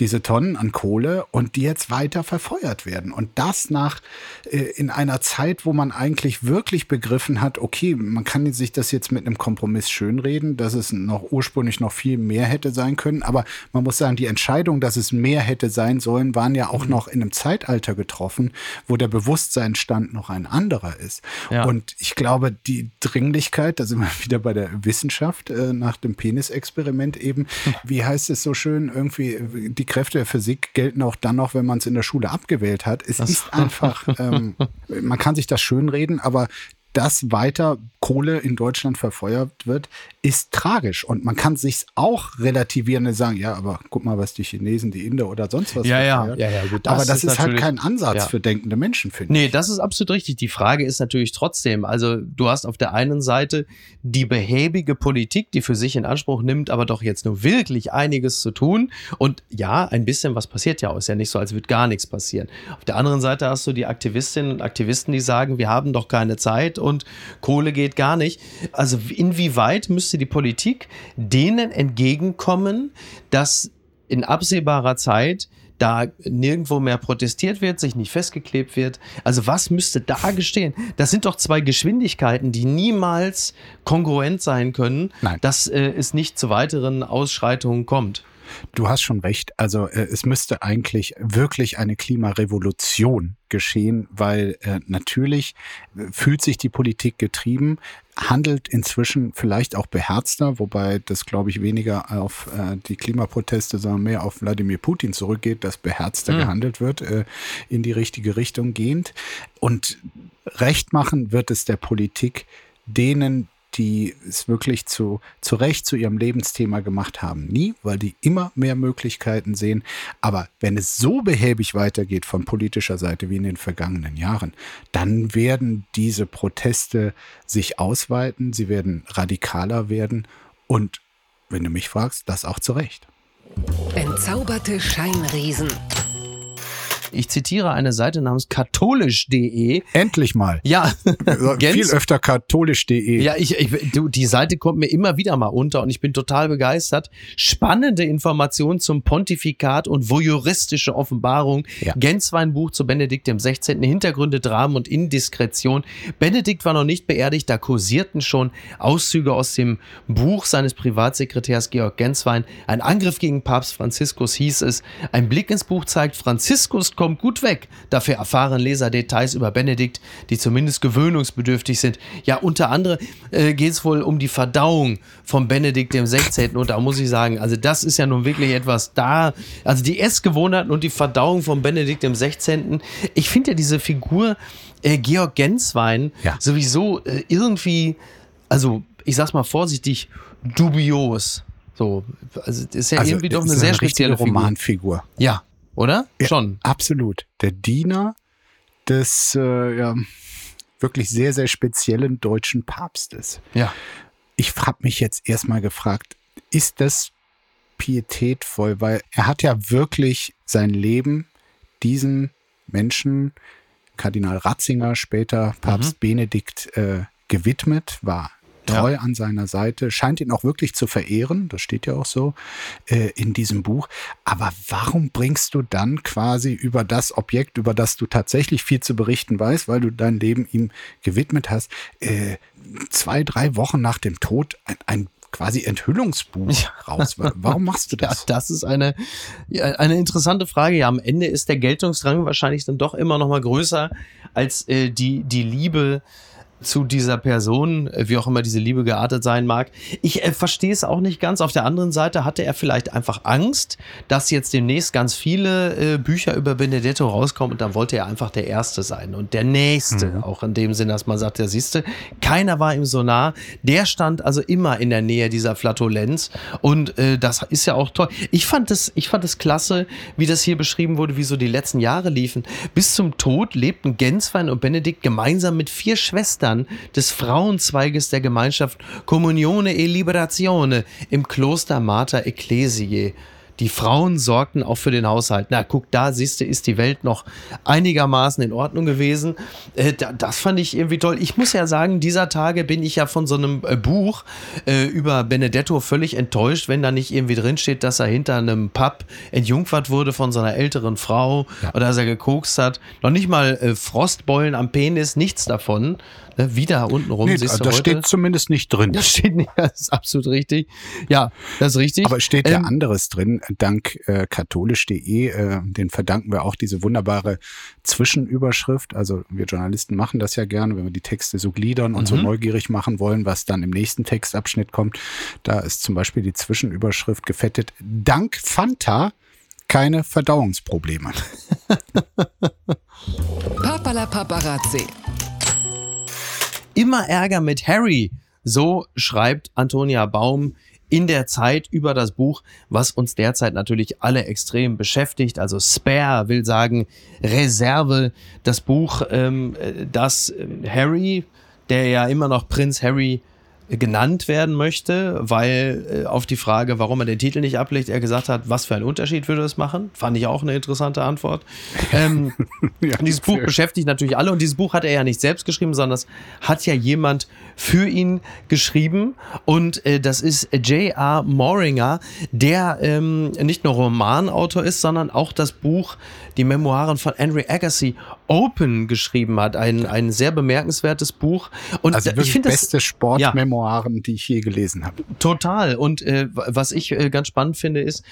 Speaker 3: diese Tonnen an Kohle und die jetzt weiter verfeuert werden. Und das nach äh, in einer Zeit, wo man eigentlich wirklich begriffen hat, okay, man kann sich das jetzt mit einem Kompromiss schönreden, dass es noch ursprünglich noch viel mehr hätte sein können. Aber man muss sagen, die Entscheidung, dass es mehr hätte sein sollen, waren ja auch mhm. noch in einem Zeitalter getroffen, wo der Bewusstseinsstand noch ein anderer ist. Ja. Und ich glaube, die Dringlichkeit, da sind wir [laughs] wieder bei der Wissenschaft äh, nach dem Penisexperiment eben, [laughs] wie heißt es so schön, irgendwie die Kräfte der Physik gelten auch dann noch, wenn man es in der Schule abgewählt hat. Es das ist einfach, [laughs] ähm, man kann sich das schönreden, aber das weiter Kohle in Deutschland verfeuert wird, ist tragisch. Und man kann sich auch relativieren und sagen, ja, aber guck mal, was die Chinesen, die Inder oder sonst was
Speaker 1: ja, ja, ja, ja,
Speaker 3: gut, das Aber das ist, ist halt kein Ansatz ja. für denkende Menschen, finde
Speaker 1: ich. Nee, das ist absolut richtig. Die Frage ist natürlich trotzdem, also du hast auf der einen Seite die behäbige Politik, die für sich in Anspruch nimmt, aber doch jetzt nur wirklich einiges zu tun. Und ja, ein bisschen was passiert ja auch. Ist ja nicht so, als würde gar nichts passieren. Auf der anderen Seite hast du die Aktivistinnen und Aktivisten, die sagen, wir haben doch keine Zeit und Kohle geht gar nicht. Also inwieweit müsste die Politik denen entgegenkommen, dass in absehbarer Zeit da nirgendwo mehr protestiert wird, sich nicht festgeklebt wird. Also was müsste da gestehen? Das sind doch zwei Geschwindigkeiten, die niemals kongruent sein können, Nein. dass äh, es nicht zu weiteren Ausschreitungen kommt.
Speaker 3: Du hast schon recht. Also äh, es müsste eigentlich wirklich eine Klimarevolution geschehen, weil äh, natürlich äh, fühlt sich die Politik getrieben, handelt inzwischen vielleicht auch beherzter, wobei das, glaube ich, weniger auf äh, die Klimaproteste, sondern mehr auf Wladimir Putin zurückgeht, dass beherzter mhm. gehandelt wird, äh, in die richtige Richtung gehend. Und recht machen wird es der Politik, denen, die es wirklich zu, zu Recht zu ihrem Lebensthema gemacht haben. Nie, weil die immer mehr Möglichkeiten sehen. Aber wenn es so behäbig weitergeht von politischer Seite wie in den vergangenen Jahren, dann werden diese Proteste sich ausweiten, sie werden radikaler werden und, wenn du mich fragst, das auch zu Recht.
Speaker 2: Entzauberte Scheinriesen.
Speaker 1: Ich zitiere eine Seite namens katholisch.de.
Speaker 3: Endlich mal.
Speaker 1: Ja. [laughs]
Speaker 3: Viel öfter katholisch.de.
Speaker 1: Ja, ich, ich, du, die Seite kommt mir immer wieder mal unter und ich bin total begeistert. Spannende Informationen zum Pontifikat und voyeuristische Offenbarung. Ja. Genswein-Buch zu Benedikt dem 16. Hintergründe, Dramen und Indiskretion. Benedikt war noch nicht beerdigt, da kursierten schon Auszüge aus dem Buch seines Privatsekretärs Georg Genswein. Ein Angriff gegen Papst Franziskus hieß es. Ein Blick ins Buch zeigt, Franziskus kommt gut weg. Dafür erfahren Leser Details über Benedikt, die zumindest gewöhnungsbedürftig sind. Ja, unter anderem äh, geht es wohl um die Verdauung von Benedikt dem 16. Und da muss ich sagen, also das ist ja nun wirklich etwas da. Also die Essgewohnheiten und die Verdauung von Benedikt dem 16. Ich finde ja diese Figur äh, Georg Genswein ja. sowieso äh, irgendwie, also ich sag's mal vorsichtig, dubios. So, also ist ja also, irgendwie doch eine sehr eine spezielle
Speaker 3: Romanfigur.
Speaker 1: Ja, oder?
Speaker 3: Ja,
Speaker 1: Schon.
Speaker 3: Absolut. Der Diener des äh, ja, wirklich sehr, sehr speziellen deutschen Papstes.
Speaker 1: Ja.
Speaker 3: Ich habe mich jetzt erstmal gefragt, ist das pietätvoll? Weil er hat ja wirklich sein Leben diesen Menschen, Kardinal Ratzinger, später Papst mhm. Benedikt, äh, gewidmet, war treu ja. an seiner Seite, scheint ihn auch wirklich zu verehren, das steht ja auch so äh, in diesem Buch. Aber warum bringst du dann quasi über das Objekt, über das du tatsächlich viel zu berichten weißt, weil du dein Leben ihm gewidmet hast, äh, zwei, drei Wochen nach dem Tod ein, ein quasi Enthüllungsbuch ja. raus. Warum machst du [laughs] das?
Speaker 1: Ja, das ist eine, eine interessante Frage. Ja, am Ende ist der Geltungsdrang wahrscheinlich dann doch immer noch mal größer als äh, die, die Liebe zu dieser Person, äh, wie auch immer diese Liebe geartet sein mag. Ich äh, verstehe es auch nicht ganz. Auf der anderen Seite hatte er vielleicht einfach Angst, dass jetzt demnächst ganz viele äh, Bücher über Benedetto rauskommen und dann wollte er einfach der Erste sein und der Nächste. Mhm. Auch in dem Sinne, dass man sagt, ja siehste, keiner war ihm so nah. Der stand also immer in der Nähe dieser Flatulenz und äh, das ist ja auch toll. Ich fand es, ich fand es klasse, wie das hier beschrieben wurde, wie so die letzten Jahre liefen. Bis zum Tod lebten Genswein und Benedikt gemeinsam mit vier Schwestern Schwestern des Frauenzweiges der Gemeinschaft Comunione e Liberazione im Kloster Mater Ecclesiae. Die Frauen sorgten auch für den Haushalt. Na, guck, da siehst du, ist die Welt noch einigermaßen in Ordnung gewesen. Äh, das fand ich irgendwie toll. Ich muss ja sagen, dieser Tage bin ich ja von so einem äh, Buch äh, über Benedetto völlig enttäuscht, wenn da nicht irgendwie drinsteht, dass er hinter einem Pub entjungfert wurde von seiner älteren Frau ja. oder dass er gekokst hat. Noch nicht mal Frostbeulen am Penis, nichts davon. Ne, wieder unten rum. Nee,
Speaker 3: siehst du das heute. steht zumindest nicht drin.
Speaker 1: Das steht nicht, [laughs] das ist absolut richtig. Ja, das ist richtig.
Speaker 3: Aber es steht ja ähm, anderes drin, dank äh, katholisch.de. Äh, den verdanken wir auch diese wunderbare Zwischenüberschrift. Also wir Journalisten machen das ja gerne, wenn wir die Texte so gliedern und mhm. so neugierig machen wollen, was dann im nächsten Textabschnitt kommt. Da ist zum Beispiel die Zwischenüberschrift gefettet. Dank Fanta keine Verdauungsprobleme. [laughs]
Speaker 2: Papala Paparazzi
Speaker 1: immer Ärger mit Harry. So schreibt Antonia Baum in der Zeit über das Buch, was uns derzeit natürlich alle extrem beschäftigt. Also Spare will sagen Reserve. Das Buch, ähm, das Harry, der ja immer noch Prinz Harry genannt werden möchte, weil äh, auf die Frage, warum er den Titel nicht ablegt, er gesagt hat, was für einen Unterschied würde es machen? Fand ich auch eine interessante Antwort. Ähm, [laughs] ja, dieses Buch beschäftigt natürlich alle und dieses Buch hat er ja nicht selbst geschrieben, sondern das hat ja jemand für ihn geschrieben und äh, das ist J.R. Moringer, der ähm, nicht nur Romanautor ist, sondern auch das Buch die Memoiren von Henry Agassi Open geschrieben hat. Ein, ein sehr bemerkenswertes Buch.
Speaker 3: Und also ich finde das beste Sportmemoiren, ja, die ich je gelesen habe.
Speaker 1: Total. Und äh, was ich äh, ganz spannend finde, ist,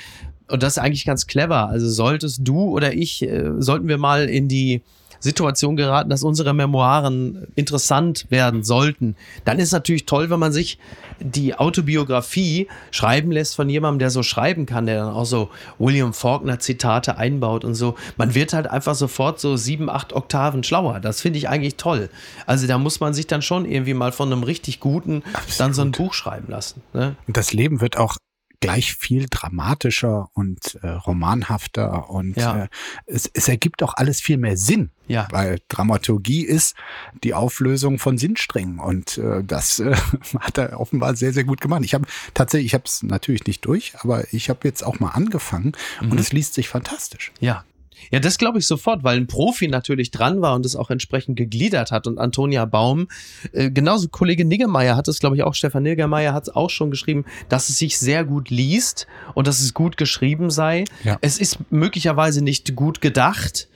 Speaker 1: und das ist eigentlich ganz clever. Also solltest du oder ich, äh, sollten wir mal in die Situation geraten, dass unsere Memoiren interessant werden sollten, dann ist natürlich toll, wenn man sich die Autobiografie schreiben lässt von jemandem, der so schreiben kann, der dann auch so William Faulkner Zitate einbaut und so. Man wird halt einfach sofort so sieben, acht Oktaven schlauer. Das finde ich eigentlich toll. Also da muss man sich dann schon irgendwie mal von einem richtig guten Absolut. dann so ein Buch schreiben lassen. Ne?
Speaker 3: Das Leben wird auch gleich viel dramatischer und äh, romanhafter und ja. äh, es, es ergibt auch alles viel mehr Sinn. Ja. Weil Dramaturgie ist die Auflösung von Sinnsträngen und äh, das äh, [laughs] hat er offenbar sehr, sehr gut gemacht. Ich habe tatsächlich, ich habe es natürlich nicht durch, aber ich habe jetzt auch mal angefangen mhm. und es liest sich fantastisch.
Speaker 1: Ja, ja, das glaube ich sofort, weil ein Profi natürlich dran war und es auch entsprechend gegliedert hat. Und Antonia Baum, äh, genauso Kollege Niggemeier hat es, glaube ich, auch Stefan Niggemeier hat es auch schon geschrieben, dass es sich sehr gut liest und dass es gut geschrieben sei. Ja. Es ist möglicherweise nicht gut gedacht,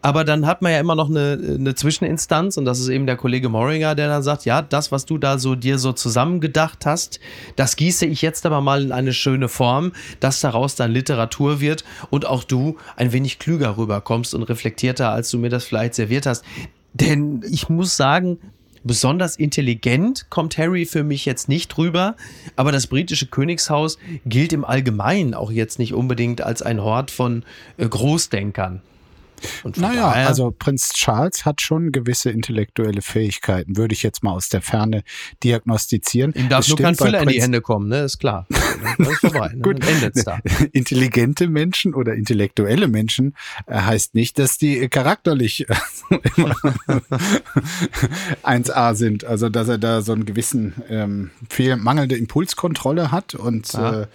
Speaker 1: aber dann hat man ja immer noch eine, eine Zwischeninstanz und das ist eben der Kollege Moringer, der dann sagt, ja, das, was du da so dir so zusammengedacht hast, das gieße ich jetzt aber mal in eine schöne Form, dass daraus dann Literatur wird und auch du ein wenig klüger rüberkommst und reflektierter, als du mir das vielleicht serviert hast. Denn ich muss sagen, besonders intelligent kommt Harry für mich jetzt nicht rüber, aber das britische Königshaus gilt im Allgemeinen auch jetzt nicht unbedingt als ein Hort von äh, Großdenkern
Speaker 3: naja, also Prinz Charles hat schon gewisse intellektuelle Fähigkeiten, würde ich jetzt mal aus der Ferne diagnostizieren.
Speaker 1: Ihm darf nur kein Füller in die Hände kommen, ne? Ist klar. [laughs] Das ist vorbei.
Speaker 3: Ne? Gut. Da. [laughs] Intelligente Menschen oder intellektuelle Menschen äh, heißt nicht, dass die charakterlich äh, [laughs] 1A sind. Also dass er da so einen gewissen ähm, fehl, mangelnde Impulskontrolle hat und äh, äh,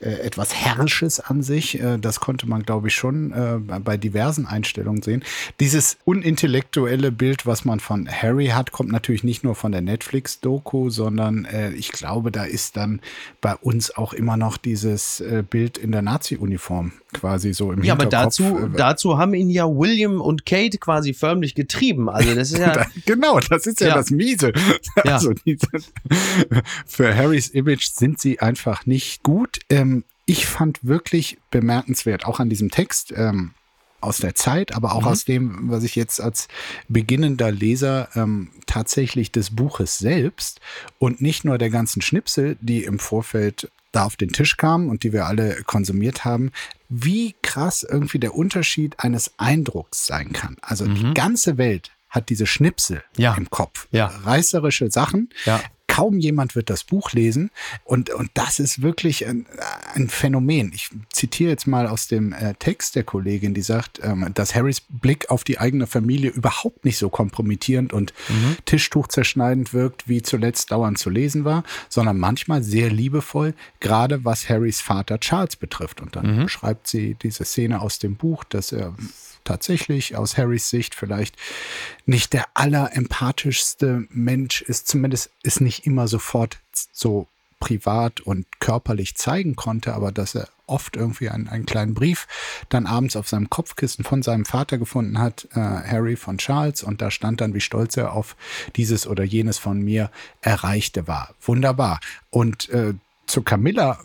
Speaker 3: etwas Herrsches an sich. Äh, das konnte man, glaube ich, schon äh, bei diversen Einstellungen Einstellungen sehen. Dieses unintellektuelle Bild, was man von Harry hat, kommt natürlich nicht nur von der Netflix-Doku, sondern äh, ich glaube, da ist dann bei uns auch immer noch dieses äh, Bild in der Nazi-Uniform quasi so im
Speaker 1: ja, Hinterkopf. Ja, aber dazu, äh, dazu haben ihn ja William und Kate quasi förmlich getrieben. Also das ist ja [laughs]
Speaker 3: genau, das ist ja, ja. das Miese. [laughs] Ja. Also diese, [laughs] für Harrys Image sind sie einfach nicht gut. Ähm, ich fand wirklich bemerkenswert, auch an diesem Text, ähm, aus der Zeit, aber auch mhm. aus dem, was ich jetzt als beginnender Leser ähm, tatsächlich des Buches selbst und nicht nur der ganzen Schnipsel, die im Vorfeld da auf den Tisch kamen und die wir alle konsumiert haben, wie krass irgendwie der Unterschied eines Eindrucks sein kann. Also mhm. die ganze Welt hat diese Schnipsel ja. im Kopf. Ja. Reißerische Sachen. Ja kaum jemand wird das Buch lesen. Und, und das ist wirklich ein, ein Phänomen. Ich zitiere jetzt mal aus dem äh, Text der Kollegin, die sagt, ähm, dass Harrys Blick auf die eigene Familie überhaupt nicht so kompromittierend und mhm. Tischtuch zerschneidend wirkt, wie zuletzt dauernd zu lesen war, sondern manchmal sehr liebevoll, gerade was Harrys Vater Charles betrifft. Und dann mhm. beschreibt sie diese Szene aus dem Buch, dass er tatsächlich aus Harrys Sicht vielleicht nicht der allerempathischste Mensch ist, zumindest ist nicht immer sofort so privat und körperlich zeigen konnte, aber dass er oft irgendwie einen, einen kleinen Brief dann abends auf seinem Kopfkissen von seinem Vater gefunden hat, äh, Harry von Charles, und da stand dann, wie stolz er auf dieses oder jenes von mir erreichte war. Wunderbar. Und äh, zu Camilla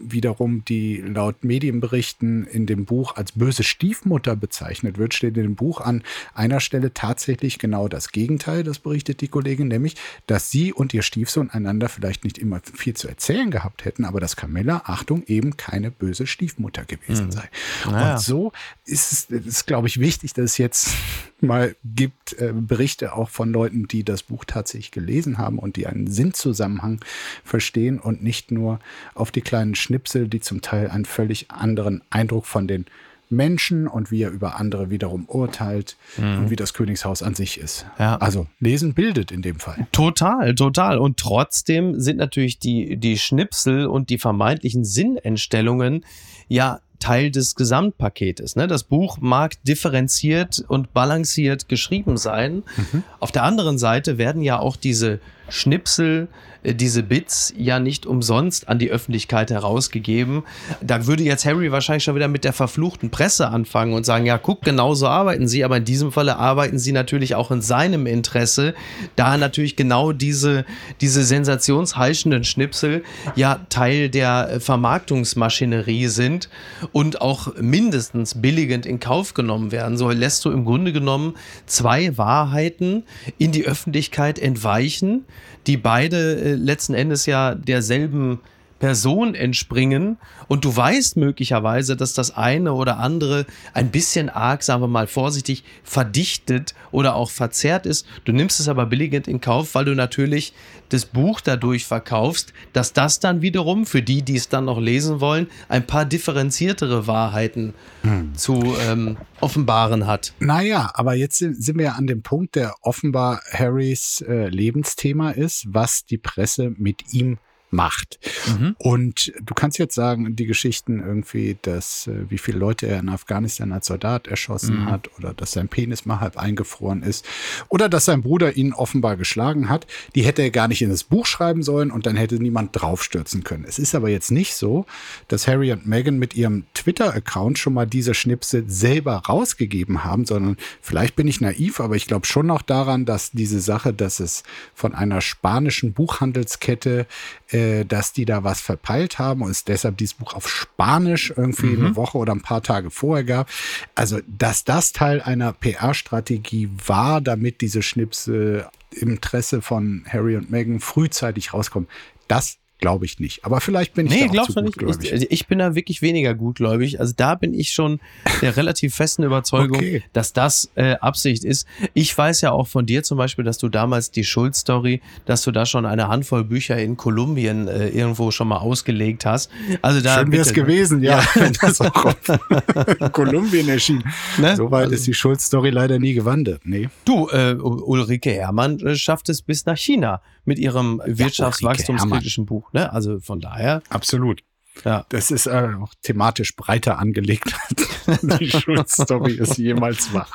Speaker 3: wiederum, die laut Medienberichten in dem Buch als böse Stiefmutter bezeichnet wird, steht in dem Buch an einer Stelle tatsächlich genau das Gegenteil, das berichtet die Kollegin, nämlich, dass sie und ihr Stiefsohn einander vielleicht nicht immer viel zu erzählen gehabt hätten, aber dass Camilla, Achtung, eben keine böse Stiefmutter gewesen mhm. sei. Naja. Und so ist es, ist, glaube ich, wichtig, dass es jetzt [laughs] mal gibt äh, Berichte auch von Leuten, die das Buch tatsächlich gelesen haben und die einen Sinnzusammenhang verstehen und nicht nur auf die kleinen Schnipsel, die zum Teil einen völlig anderen Eindruck von den Menschen und wie er über andere wiederum urteilt mhm. und wie das Königshaus an sich ist. Ja. Also lesen bildet in dem Fall.
Speaker 1: Total, total. Und trotzdem sind natürlich die, die Schnipsel und die vermeintlichen Sinnentstellungen ja Teil des Gesamtpaketes. Ne? Das Buch mag differenziert und balanciert geschrieben sein. Mhm. Auf der anderen Seite werden ja auch diese Schnipsel äh, diese Bits ja nicht umsonst an die Öffentlichkeit herausgegeben. Da würde jetzt Harry wahrscheinlich schon wieder mit der verfluchten Presse anfangen und sagen, ja, guck, genau so arbeiten sie, aber in diesem Falle arbeiten sie natürlich auch in seinem Interesse, da natürlich genau diese, diese sensationsheischenden Schnipsel ja Teil der Vermarktungsmaschinerie sind und auch mindestens billigend in Kauf genommen werden. So lässt du im Grunde genommen zwei Wahrheiten in die Öffentlichkeit entweichen, die beide äh, letzten Endes ja derselben Person entspringen und du weißt möglicherweise, dass das eine oder andere ein bisschen arg, sagen wir mal vorsichtig, verdichtet oder auch verzerrt ist. Du nimmst es aber billigend in Kauf, weil du natürlich das Buch dadurch verkaufst, dass das dann wiederum für die, die es dann noch lesen wollen, ein paar differenziertere Wahrheiten hm. zu ähm, offenbaren hat.
Speaker 3: Naja, aber jetzt sind, wir an dem Punkt, der offenbar Harrys äh, Lebensthema ist, was die Presse mit ihm macht. Mhm. Und du kannst jetzt sagen, die Geschichten irgendwie, dass äh, wie viele Leute er in Afghanistan als Soldat erschossen mhm. hat oder dass sein Penis mal halb eingefroren ist oder dass sein Bruder ihn offenbar geschlagen hat, die hätte er gar nicht in das Buch schreiben sollen und dann hätte niemand draufstürzen können. Es ist aber jetzt nicht so, dass Harry und Meghan mit ihrem Twitter-Account schon mal diese Schnipsel selber rausgegeben haben, sondern vielleicht bin ich naiv, aber ich glaube schon noch daran, dass diese Sache, dass es von einer spanischen Buchhandelskette äh, dass die da was verpeilt haben und es deshalb dieses Buch auf Spanisch irgendwie mhm. eine Woche oder ein paar Tage vorher gab. Also, dass das Teil einer PR-Strategie war, damit diese Schnipsel im Interesse von Harry und Meghan frühzeitig rauskommen, das Glaube ich nicht. Aber vielleicht bin ich nee, da auch zu nicht.
Speaker 1: Ich, also ich, bin da wirklich weniger gutgläubig. Also da bin ich schon der relativ festen Überzeugung, okay. dass das äh, Absicht ist. Ich weiß ja auch von dir zum Beispiel, dass du damals die Schuld-Story, dass du da schon eine Handvoll Bücher in Kolumbien äh, irgendwo schon mal ausgelegt hast. Also da
Speaker 3: Schön wäre es ne? gewesen, ja, ja. [laughs] wenn das auch [laughs] Kolumbien erschien. Ne? Soweit also, ist die Schuld-Story leider nie gewandert. Nee.
Speaker 1: Du, äh, Ulrike Herrmann äh, schafft es bis nach China mit ihrem ja, wirtschaftswachstumskritischen Buch. Ne? Also von daher.
Speaker 3: Absolut. Ja. Das ist äh, auch thematisch breiter angelegt, [laughs] als die Schulstory es jemals war.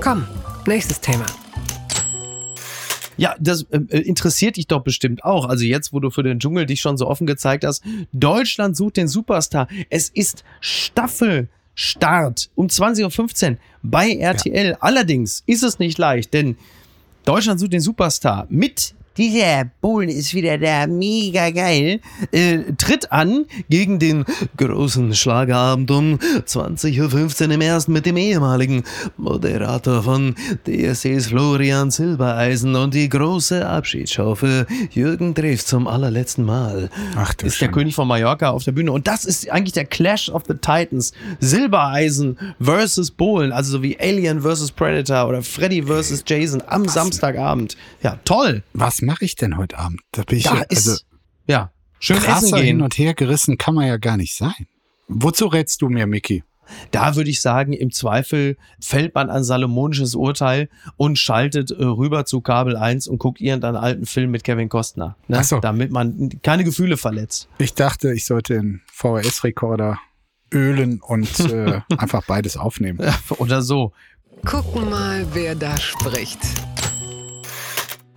Speaker 2: Komm, nächstes Thema.
Speaker 1: Ja, das äh, äh, interessiert dich doch bestimmt auch. Also jetzt, wo du für den Dschungel dich schon so offen gezeigt hast. Deutschland sucht den Superstar. Es ist Staffelstart um 20.15 Uhr bei RTL. Ja. Allerdings ist es nicht leicht, denn Deutschland sucht den Superstar mit dieser Bohlen ist wieder da, mega geil. Äh, tritt an gegen den großen Schlagerabend um 20.15 Uhr im ersten mit dem ehemaligen Moderator von DSCs Florian Silbereisen und die große Abschiedsshow für Jürgen Drews zum allerletzten Mal. Ach, ist Schön. der König von Mallorca auf der Bühne. Und das ist eigentlich der Clash of the Titans. Silbereisen versus Bohlen, also so wie Alien versus Predator oder Freddy versus Jason am? Samstagabend. Ja, toll.
Speaker 3: Was mache ich denn heute Abend?
Speaker 1: Da bin ich da ja, also, ist, ja,
Speaker 3: schön essen gehen. hin und her gerissen kann man ja gar nicht sein. Wozu rätst du mir, Mickey?
Speaker 1: Da würde ich sagen, im Zweifel fällt man ein salomonisches Urteil und schaltet äh, rüber zu Kabel 1 und guckt irgendeinen alten Film mit Kevin Costner. Ne? Ach so. Damit man keine Gefühle verletzt.
Speaker 3: Ich dachte, ich sollte den VHS-Rekorder ölen und äh, [laughs] einfach beides aufnehmen.
Speaker 1: Oder so.
Speaker 2: Gucken mal, wer da spricht.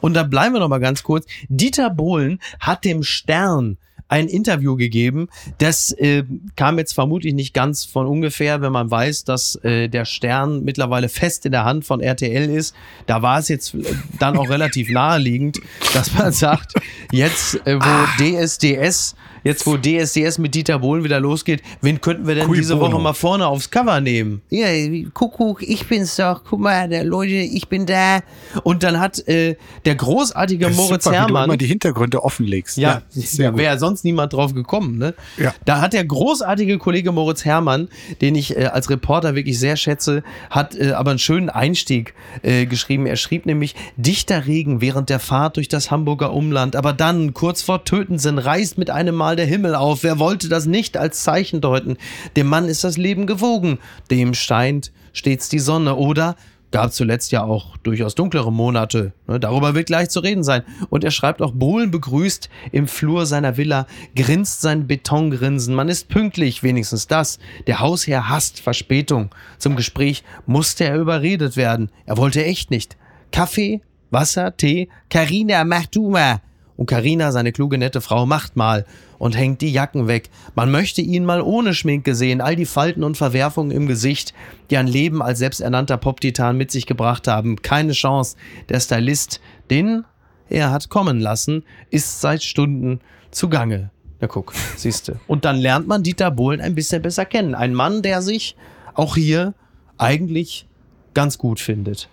Speaker 1: Und da bleiben wir noch mal ganz kurz. Dieter Bohlen hat dem Stern ein Interview gegeben. Das äh, kam jetzt vermutlich nicht ganz von ungefähr, wenn man weiß, dass äh, der Stern mittlerweile fest in der Hand von RTL ist. Da war es jetzt äh, dann auch relativ naheliegend, dass man sagt, jetzt äh, wo DSDS jetzt wo DSDS mit Dieter Bohlen wieder losgeht, wen könnten wir denn
Speaker 3: Cui
Speaker 1: diese
Speaker 3: bono.
Speaker 1: Woche mal vorne aufs Cover nehmen?
Speaker 4: Ja, Kuckuck, ich bin's doch. Guck mal, der Leute, ich bin da.
Speaker 1: Und dann hat äh, der großartige
Speaker 3: Das ist
Speaker 1: Moritz
Speaker 3: super, wie du
Speaker 1: Herrmann.
Speaker 3: immer die Hintergründe offenlegst.
Speaker 1: Ja,
Speaker 3: gut.
Speaker 1: wäre sonst niemand drauf gekommen. Ne?
Speaker 3: Ja.
Speaker 1: Da hat der großartige Kollege Moritz Herrmann, den ich äh, als Reporter wirklich sehr schätze, hat äh, aber einen schönen Einstieg äh, geschrieben. Er schrieb nämlich, dichter Regen während der Fahrt durch das Hamburger Umland, aber dann, kurz vor Tötensen, reißt mit einem Mal der Himmel auf. Wer wollte das nicht als Zeichen deuten? Dem Mann ist das Leben gewogen, dem scheint stets die Sonne. Oder gab zuletzt ja auch durchaus dunklere Monate. Ne, darüber wird gleich zu reden sein. Und er schreibt auch, Bohlen begrüßt im Flur seiner Villa, grinst sein Betongrinsen. Man ist pünktlich, wenigstens das. Der Hausherr hasst Verspätung. Zum Gespräch musste er überredet werden. Er wollte echt nicht. Kaffee, Wasser, Tee. Carina, mach du mal. Und Karina, seine kluge, nette Frau, macht mal und hängt die Jacken weg. Man möchte ihn mal ohne Schminke sehen, all die Falten und Verwerfungen im Gesicht, die ein Leben als selbsternannter Pop-Titan mit sich gebracht haben. Keine Chance. Der Stylist, den er hat kommen lassen, ist seit Stunden zugange. Na guck, siehste. Und dann lernt man Dieter Bohlen ein bisschen besser kennen. Ein Mann, der sich auch hier eigentlich ganz gut findet.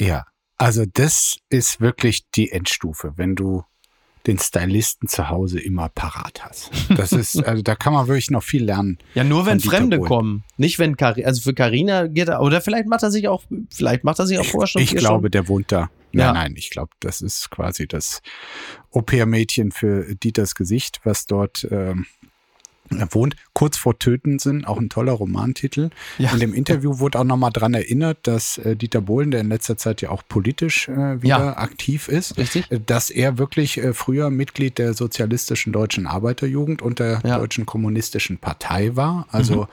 Speaker 3: Ja, also das ist wirklich die Endstufe, wenn du den Stylisten zu Hause immer parat hast. Das ist, [laughs] also da kann man wirklich noch viel lernen.
Speaker 1: Ja, nur wenn Fremde
Speaker 3: Bohlen.
Speaker 1: kommen. Nicht wenn Cari also für Carina geht er, oder vielleicht macht er sich auch, vielleicht macht er sich auch vorher schon.
Speaker 3: Ich
Speaker 1: hier
Speaker 3: glaube,
Speaker 1: schon.
Speaker 3: der wohnt da. Nein,
Speaker 1: Ja.
Speaker 3: nein, ich glaube, das ist quasi das Au-pair-Mädchen für Dieters Gesicht, was dort ähm, wohnt. Kurz vor Töten sind, auch ein toller Romantitel.
Speaker 1: Ja.
Speaker 3: In dem Interview [laughs] wurde auch nochmal dran erinnert, dass äh, Dieter Bohlen, der in letzter Zeit ja auch politisch äh, wieder
Speaker 1: Ja.
Speaker 3: aktiv ist,
Speaker 1: Richtig.
Speaker 3: äh, dass er wirklich äh, früher Mitglied der sozialistischen deutschen Arbeiterjugend und der
Speaker 1: Ja. Mhm.
Speaker 3: deutschen kommunistischen Partei war. Also,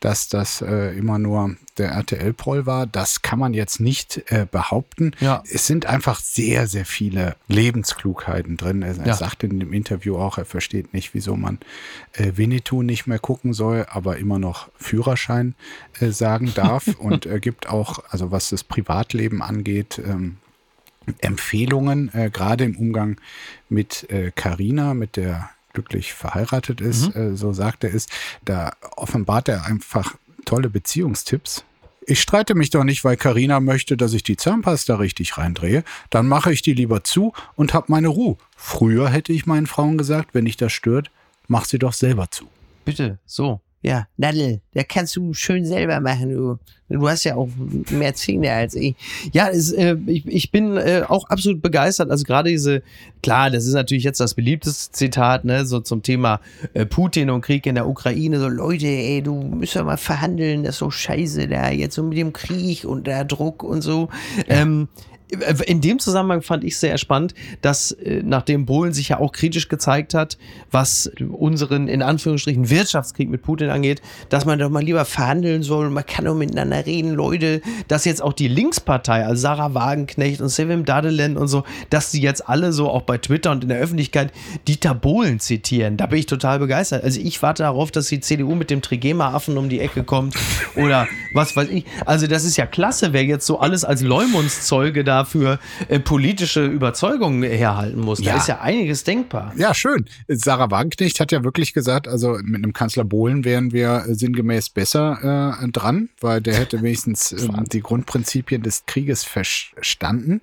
Speaker 3: dass das äh, immer nur der RTL-Proll war, das kann man jetzt nicht äh, behaupten.
Speaker 1: Ja.
Speaker 3: Es sind einfach sehr, sehr viele Lebensklugheiten drin. Er, er sagt in dem Interview auch, er versteht nicht, wieso man äh, Winnetou nicht mehr gucken soll, aber immer noch Führerschein äh, sagen darf. [laughs] und er gibt auch, also was das Privatleben angeht, ähm, Empfehlungen, äh, gerade im Umgang mit äh, Carina, mit der glücklich verheiratet ist, äh, so sagt er es, da offenbart er einfach tolle Beziehungstipps. Ich streite mich doch nicht, weil Carina möchte, dass ich die Zahnpasta richtig reindrehe. Dann mache ich die lieber zu und hab meine Ruhe. Früher hätte ich meinen Frauen gesagt, wenn dich das stört, mach sie doch selber zu.
Speaker 1: Bitte, so.
Speaker 4: Ja, Nadel, der kannst du schön selber machen, du. Du hast ja auch mehr Zähne als ich.
Speaker 1: Ja, es, äh, ich, ich bin äh, auch absolut begeistert. Also gerade diese, klar, das ist natürlich jetzt das beliebteste Zitat, ne, so zum Thema äh, Putin und Krieg in der Ukraine. So,
Speaker 4: Leute, ey, du musst doch mal verhandeln, das ist so scheiße da, jetzt so mit dem Krieg und der Druck und so.
Speaker 1: Ähm, in dem Zusammenhang fand ich sehr spannend, dass äh, nachdem Bohlen sich ja auch kritisch gezeigt hat, was unseren in Anführungsstrichen Wirtschaftskrieg mit Putin angeht,
Speaker 4: Dass man doch mal lieber verhandeln soll, man kann doch miteinander reden, Leute.
Speaker 1: dass jetzt auch die Linkspartei, also Sarah Wagenknecht und Sevim Dadelen und so, dass sie jetzt alle so auch bei Twitter und in der Öffentlichkeit Dieter Bohlen zitieren. Da bin ich total begeistert. Also ich warte darauf, dass die CDU mit dem Trigema-Affen um die Ecke kommt oder was weiß ich. Also das ist ja klasse, wer jetzt so alles als Dafür äh, politische Überzeugungen herhalten muss. Da
Speaker 3: Ja.
Speaker 1: ist ja einiges denkbar.
Speaker 3: Ja, schön. Sarah Wagenknecht hat ja wirklich gesagt, also mit einem Kanzler Bohlen wären wir äh, sinngemäß besser äh, dran, weil der hätte wenigstens [laughs] ähm, die Grundprinzipien des Krieges verstanden.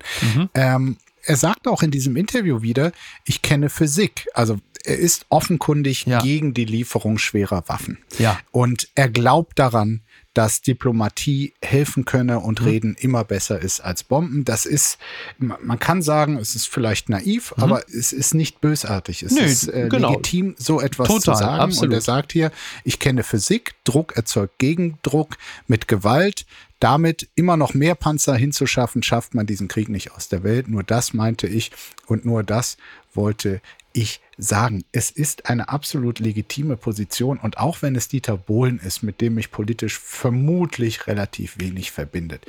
Speaker 3: Ähm, er sagt auch in diesem Interview wieder, ich kenne Physik. Also er ist offenkundig
Speaker 1: Ja.
Speaker 3: gegen die Lieferung schwerer Waffen.
Speaker 1: Ja.
Speaker 3: Und er glaubt daran, dass Diplomatie helfen könne und
Speaker 1: Mhm.
Speaker 3: Reden immer besser ist als Bomben. Das ist, ma- man kann sagen, es ist vielleicht naiv, aber es ist nicht bösartig. Es
Speaker 1: Mhm. Nö,
Speaker 3: ist äh,
Speaker 1: genau.
Speaker 3: legitim, so etwas
Speaker 1: Total,
Speaker 3: zu sagen.
Speaker 1: absolut.
Speaker 3: Und er sagt hier, ich kenne Physik, Druck erzeugt Gegendruck mit Gewalt. Damit immer noch mehr Panzer hinzuschaffen, schafft man diesen Krieg nicht aus der Welt. Nur das meinte ich und nur das wollte ich sagen. Es ist eine absolut legitime Position und auch wenn es Dieter Bohlen ist, mit dem mich politisch vermutlich relativ wenig verbindet.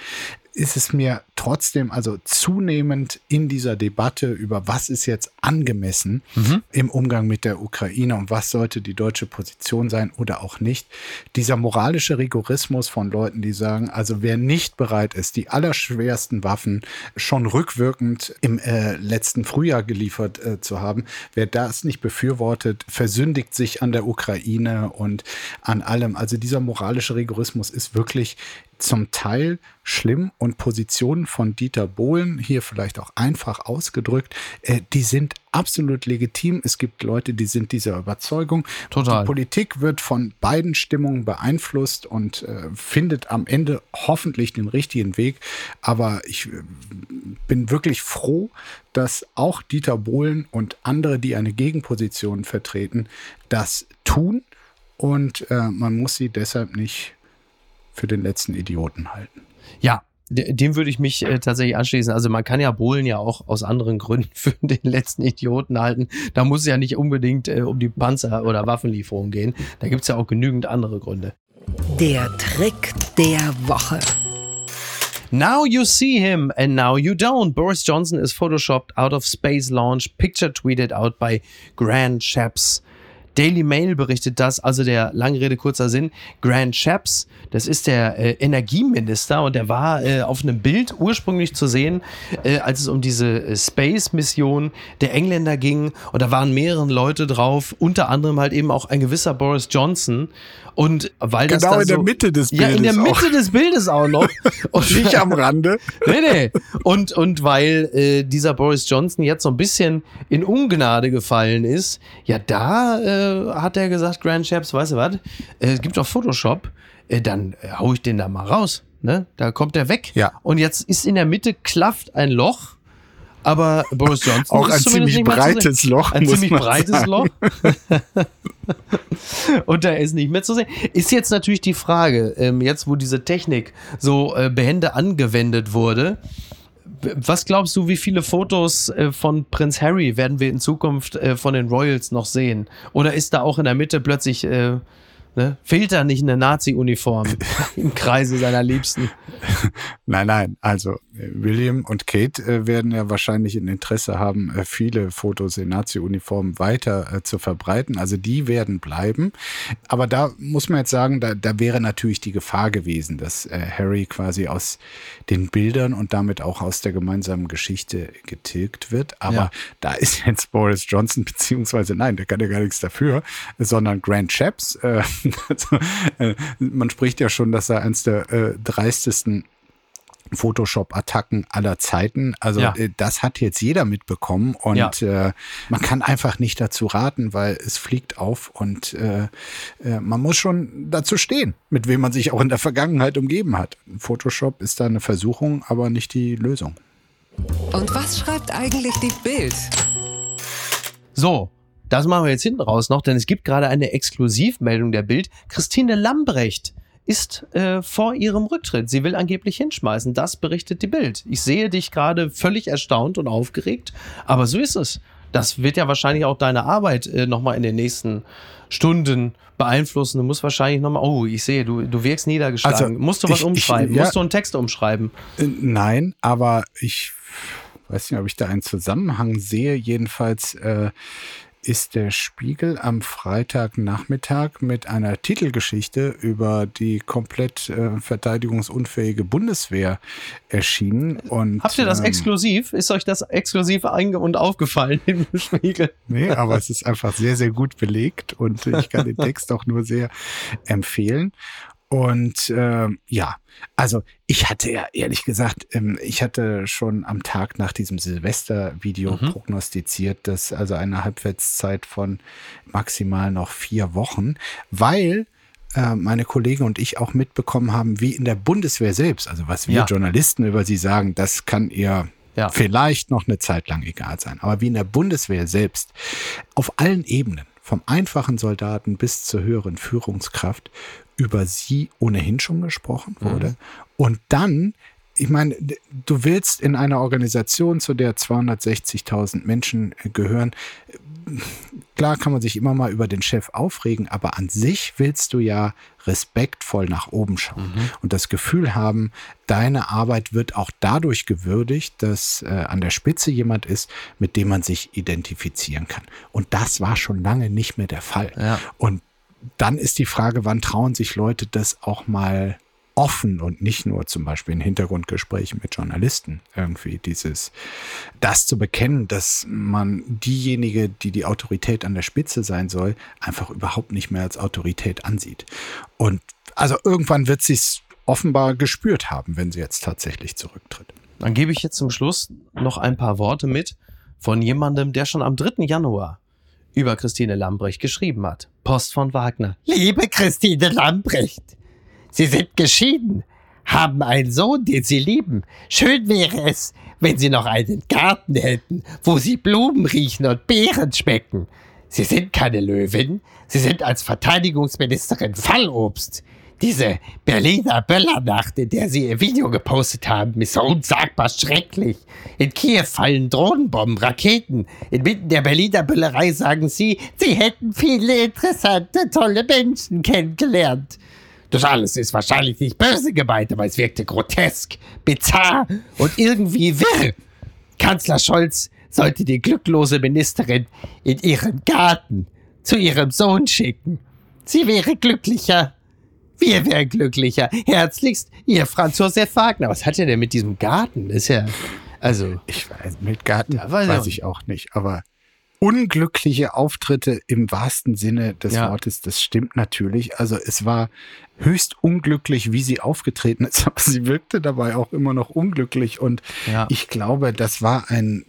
Speaker 3: Ist es mir trotzdem also zunehmend in dieser Debatte über was ist jetzt angemessen mhm. im Umgang mit der Ukraine und was sollte die deutsche Position sein oder auch nicht. Dieser moralische Rigorismus von Leuten, die sagen, also wer nicht bereit ist, die allerschwersten Waffen schon rückwirkend im äh, letzten Frühjahr geliefert äh, zu haben, wer das nicht befürwortet, versündigt sich an der Ukraine und an allem. Also dieser moralische Rigorismus ist wirklich zum Teil schlimm und Positionen von Dieter Bohlen, hier vielleicht auch einfach ausgedrückt, äh, die sind absolut legitim. Es gibt Leute, die sind dieser Überzeugung.
Speaker 1: Total.
Speaker 3: Die Politik wird von beiden Stimmungen beeinflusst und äh, findet am Ende hoffentlich den richtigen Weg. Aber ich äh, bin wirklich froh, dass auch Dieter Bohlen und andere, die eine Gegenposition vertreten, das tun. Und äh, man muss sie deshalb nicht für den letzten Idioten halten.
Speaker 1: Ja, dem würde ich mich äh, tatsächlich anschließen. Also man kann ja Bohlen ja auch aus anderen Gründen [laughs] für den letzten Idioten halten. Da muss es ja nicht unbedingt äh, um die Panzer- oder Waffenlieferung gehen. Da gibt es ja auch genügend andere Gründe.
Speaker 2: Der Trick der Woche.
Speaker 1: Now you see him and now you don't. Boris Johnson is photoshopped out of space launch, picture tweeted out by Grand Chaps. Daily Mail berichtet das, also der lange Rede, kurzer Sinn. Grant Shapps, das ist der äh, Energieminister und der war äh, auf einem Bild ursprünglich zu sehen, äh, als es um diese äh, Space-Mission der Engländer ging. Und da waren mehrere Leute drauf, unter anderem halt eben auch ein gewisser Boris Johnson. Und weil das
Speaker 3: genau
Speaker 1: in
Speaker 3: so, der Mitte des
Speaker 1: Bildes. Ja, in der Mitte des Bildes auch noch. [laughs]
Speaker 3: Und nicht am Rande. [laughs]
Speaker 1: nee, nee. Und, und weil äh, dieser Boris Johnson jetzt so ein bisschen in Ungnade gefallen ist, ja, da äh, hat er gesagt, Grand Chaps, weißt du was, äh, es gibt doch Photoshop, äh, dann hau ich den da mal raus. Ne? Da kommt er weg.
Speaker 3: Ja.
Speaker 1: Und jetzt ist in der Mitte klafft ein Loch aber Boris [laughs] Johnson
Speaker 3: auch ein ziemlich breites Loch.
Speaker 1: Ein ziemlich breites sagen. Loch. [laughs] und da ist nicht mehr zu sehen. Ist jetzt natürlich die Frage, ähm, jetzt wo diese Technik so behende angewendet wurde, was glaubst du, wie viele Fotos äh, von Prinz Harry werden wir in Zukunft äh, von den Royals noch sehen? Oder ist da auch in der Mitte plötzlich äh, Ne? Fehlt da nicht eine Nazi-Uniform [laughs] im Kreise seiner Liebsten?
Speaker 3: Nein, nein. Also äh, William und Kate äh, werden ja wahrscheinlich ein Interesse haben, äh, viele Fotos in Nazi-Uniformen weiter äh, zu verbreiten. Also die werden bleiben. Aber da muss man jetzt sagen, da, da wäre natürlich die Gefahr gewesen, dass äh, Harry quasi aus den Bildern und damit auch aus der gemeinsamen Geschichte getilgt wird. Aber ja. da ist jetzt Boris Johnson, beziehungsweise nein, der kann ja gar nichts dafür, sondern Grant Chaps, äh, [laughs] also, äh, man spricht ja schon, dass er eines der äh, dreistesten Photoshop-Attacken aller Zeiten. Also ja. äh, das hat jetzt jeder mitbekommen und ja. äh, man kann einfach nicht dazu raten, weil es fliegt auf und äh, äh, man muss schon dazu stehen, mit wem man sich auch in der Vergangenheit umgeben hat. Photoshop ist da eine Versuchung, aber nicht die Lösung.
Speaker 2: Und was schreibt eigentlich die Bild?
Speaker 1: So, das machen wir jetzt hinten raus noch, denn es gibt gerade eine Exklusivmeldung der Bild. Christine Lambrecht ist äh, vor ihrem Rücktritt. Sie will angeblich hinschmeißen. Das berichtet die Bild. Ich sehe dich gerade völlig erstaunt und aufgeregt, aber so ist es. Das wird ja wahrscheinlich auch deine Arbeit äh, nochmal in den nächsten Stunden beeinflussen. Du musst wahrscheinlich nochmal, oh, ich sehe, du, du wirkst niedergeschlagen. Also, musst du was ich, umschreiben? Ich, ja, musst du einen Text umschreiben?
Speaker 3: Äh, nein, aber ich weiß nicht, ob ich da einen Zusammenhang sehe. Jedenfalls äh, ist der Spiegel am Freitagnachmittag mit einer Titelgeschichte über die komplett äh, verteidigungsunfähige Bundeswehr erschienen. Und,
Speaker 1: Habt ihr das ähm, exklusiv? Ist euch das exklusiv einge und aufgefallen [laughs] im Spiegel?
Speaker 3: Nee, aber es ist einfach sehr, sehr gut belegt und ich kann den Text auch nur sehr empfehlen. Und äh, ja, also ich hatte ja ehrlich gesagt, ähm, ich hatte schon am Tag nach diesem Silvester-Video mhm. prognostiziert, dass also eine Halbwertszeit von maximal noch vier Wochen, weil äh, meine Kollegen und ich auch mitbekommen haben, wie in der Bundeswehr selbst, also was wir ja. Journalisten über sie sagen, das kann ihr ja. vielleicht noch eine Zeit lang egal sein, aber wie in der Bundeswehr selbst auf allen Ebenen vom einfachen Soldaten bis zur höheren Führungskraft über sie ohnehin schon gesprochen mhm. wurde. Mhm. Und dann, ich meine, du willst in einer Organisation, zu der 260.000 Menschen gehören, klar kann man sich immer mal über den Chef aufregen, aber an sich willst du ja respektvoll nach oben schauen mhm. und das Gefühl haben, deine Arbeit wird auch dadurch gewürdigt, dass äh, an der Spitze jemand ist, mit dem man sich identifizieren kann. Und das war schon lange nicht mehr der Fall. Ja. Und dann ist die Frage, wann trauen sich Leute das auch mal offen und nicht nur zum Beispiel in Hintergrundgesprächen mit Journalisten irgendwie dieses, das zu bekennen, dass man diejenige, die die Autorität an der Spitze sein soll, einfach überhaupt nicht mehr als Autorität ansieht. Und also irgendwann wird sie es offenbar gespürt haben, wenn sie jetzt tatsächlich zurücktritt.
Speaker 1: Dann gebe ich jetzt zum Schluss noch ein paar Worte mit von jemandem, der schon am 3. Januar über Christine Lambrecht geschrieben hat. Post von Wagner.
Speaker 5: Liebe Christine Lambrecht, Sie sind geschieden, haben einen Sohn, den Sie lieben. Schön wäre es, wenn Sie noch einen Garten hätten, wo Sie Blumen riechen und Beeren schmecken. Sie sind keine Löwin, Sie sind als Verteidigungsministerin Fallobst. Diese Berliner Böllernacht, in der Sie Ihr Video gepostet haben, ist so unsagbar schrecklich. In Kiew fallen Drohnenbomben, Raketen. Inmitten der Berliner Böllerei sagen Sie, Sie hätten viele interessante, tolle Menschen kennengelernt. Das alles ist wahrscheinlich nicht böse gemeint, aber es wirkte grotesk, bizarr und irgendwie wirr. Kanzler Scholz sollte die glücklose Ministerin in ihren Garten zu ihrem Sohn schicken. Sie wäre glücklicher. Wir wären glücklicher. Herzlichst, Ihr Franz Josef Wagner. Was hat er denn mit diesem Garten? Ist ja, also.
Speaker 3: Ich weiß, mit Garten ja, weiß, weiß ich auch nicht, aber unglückliche Auftritte im wahrsten Sinne des ja. Wortes, das stimmt natürlich. Also es war höchst unglücklich, wie sie aufgetreten ist, [laughs] aber sie wirkte dabei auch immer noch unglücklich und ja. ich glaube, das war ein,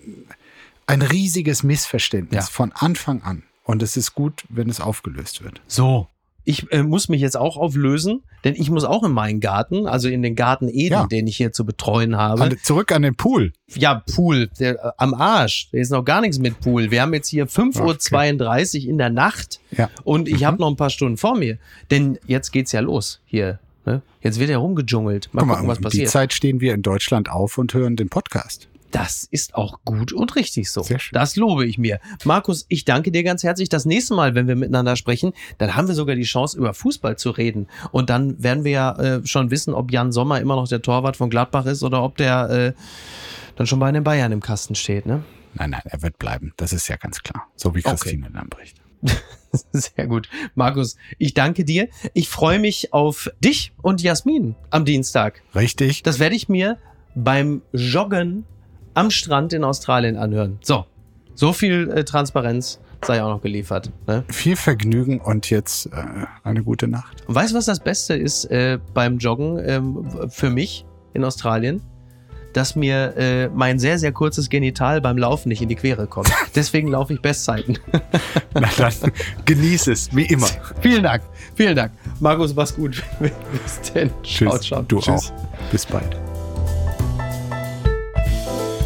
Speaker 3: ein riesiges Missverständnis von Anfang an. Und es ist gut, wenn es aufgelöst wird.
Speaker 1: So, ich äh, muss mich jetzt auch auflösen, denn ich muss auch in meinen Garten, also in den Garten Eden, ja. den ich hier zu betreuen habe.
Speaker 3: An, zurück an den Pool.
Speaker 1: Ja, Pool, der, äh, am Arsch. Da ist noch gar nichts mit Pool. Wir haben jetzt hier 5.32 Uhr in der Nacht ja. und ich mhm. habe noch ein paar Stunden vor mir. Denn jetzt geht's ja los hier. Ne? Jetzt wird ja rumgedschungelt.
Speaker 3: Mal Guck gucken, mal, was passiert. Die Zeit stehen wir in Deutschland auf und hören den Podcast.
Speaker 1: Das ist auch gut und richtig so. Sehr schön. Das lobe ich mir. Markus, ich danke dir ganz herzlich. Das nächste Mal, wenn wir miteinander sprechen, dann haben wir sogar die Chance, über Fußball zu reden. Und dann werden wir ja äh, schon wissen, ob Jan Sommer immer noch der Torwart von Gladbach ist oder ob der äh, dann schon bei den Bayern im Kasten steht. Ne?
Speaker 3: Nein, nein, er wird bleiben. Das ist ja ganz klar. So wie Christine okay. Lambrecht. [laughs]
Speaker 1: Sehr gut. Markus, ich danke dir. Ich freue mich auf dich und Jasmin am Dienstag.
Speaker 3: Richtig.
Speaker 1: Das werde ich mir beim Joggen am Strand in Australien anhören. So, so viel äh, Transparenz sei auch noch geliefert. Ne?
Speaker 3: Viel Vergnügen und jetzt äh, eine gute Nacht.
Speaker 1: Und weißt du, was das Beste ist äh, beim Joggen ähm, für mich in Australien? Dass mir äh, mein sehr, sehr kurzes Genital beim Laufen nicht in die Quere kommt. [laughs] Deswegen laufe ich Bestzeiten. [laughs]
Speaker 3: Na dann, genieß es, wie immer.
Speaker 1: Vielen Dank, vielen Dank. Markus, mach's gut. [laughs]
Speaker 3: Bis denn. Tschüss. Ciao, ciao. Du Tschüss. auch. Bis bald.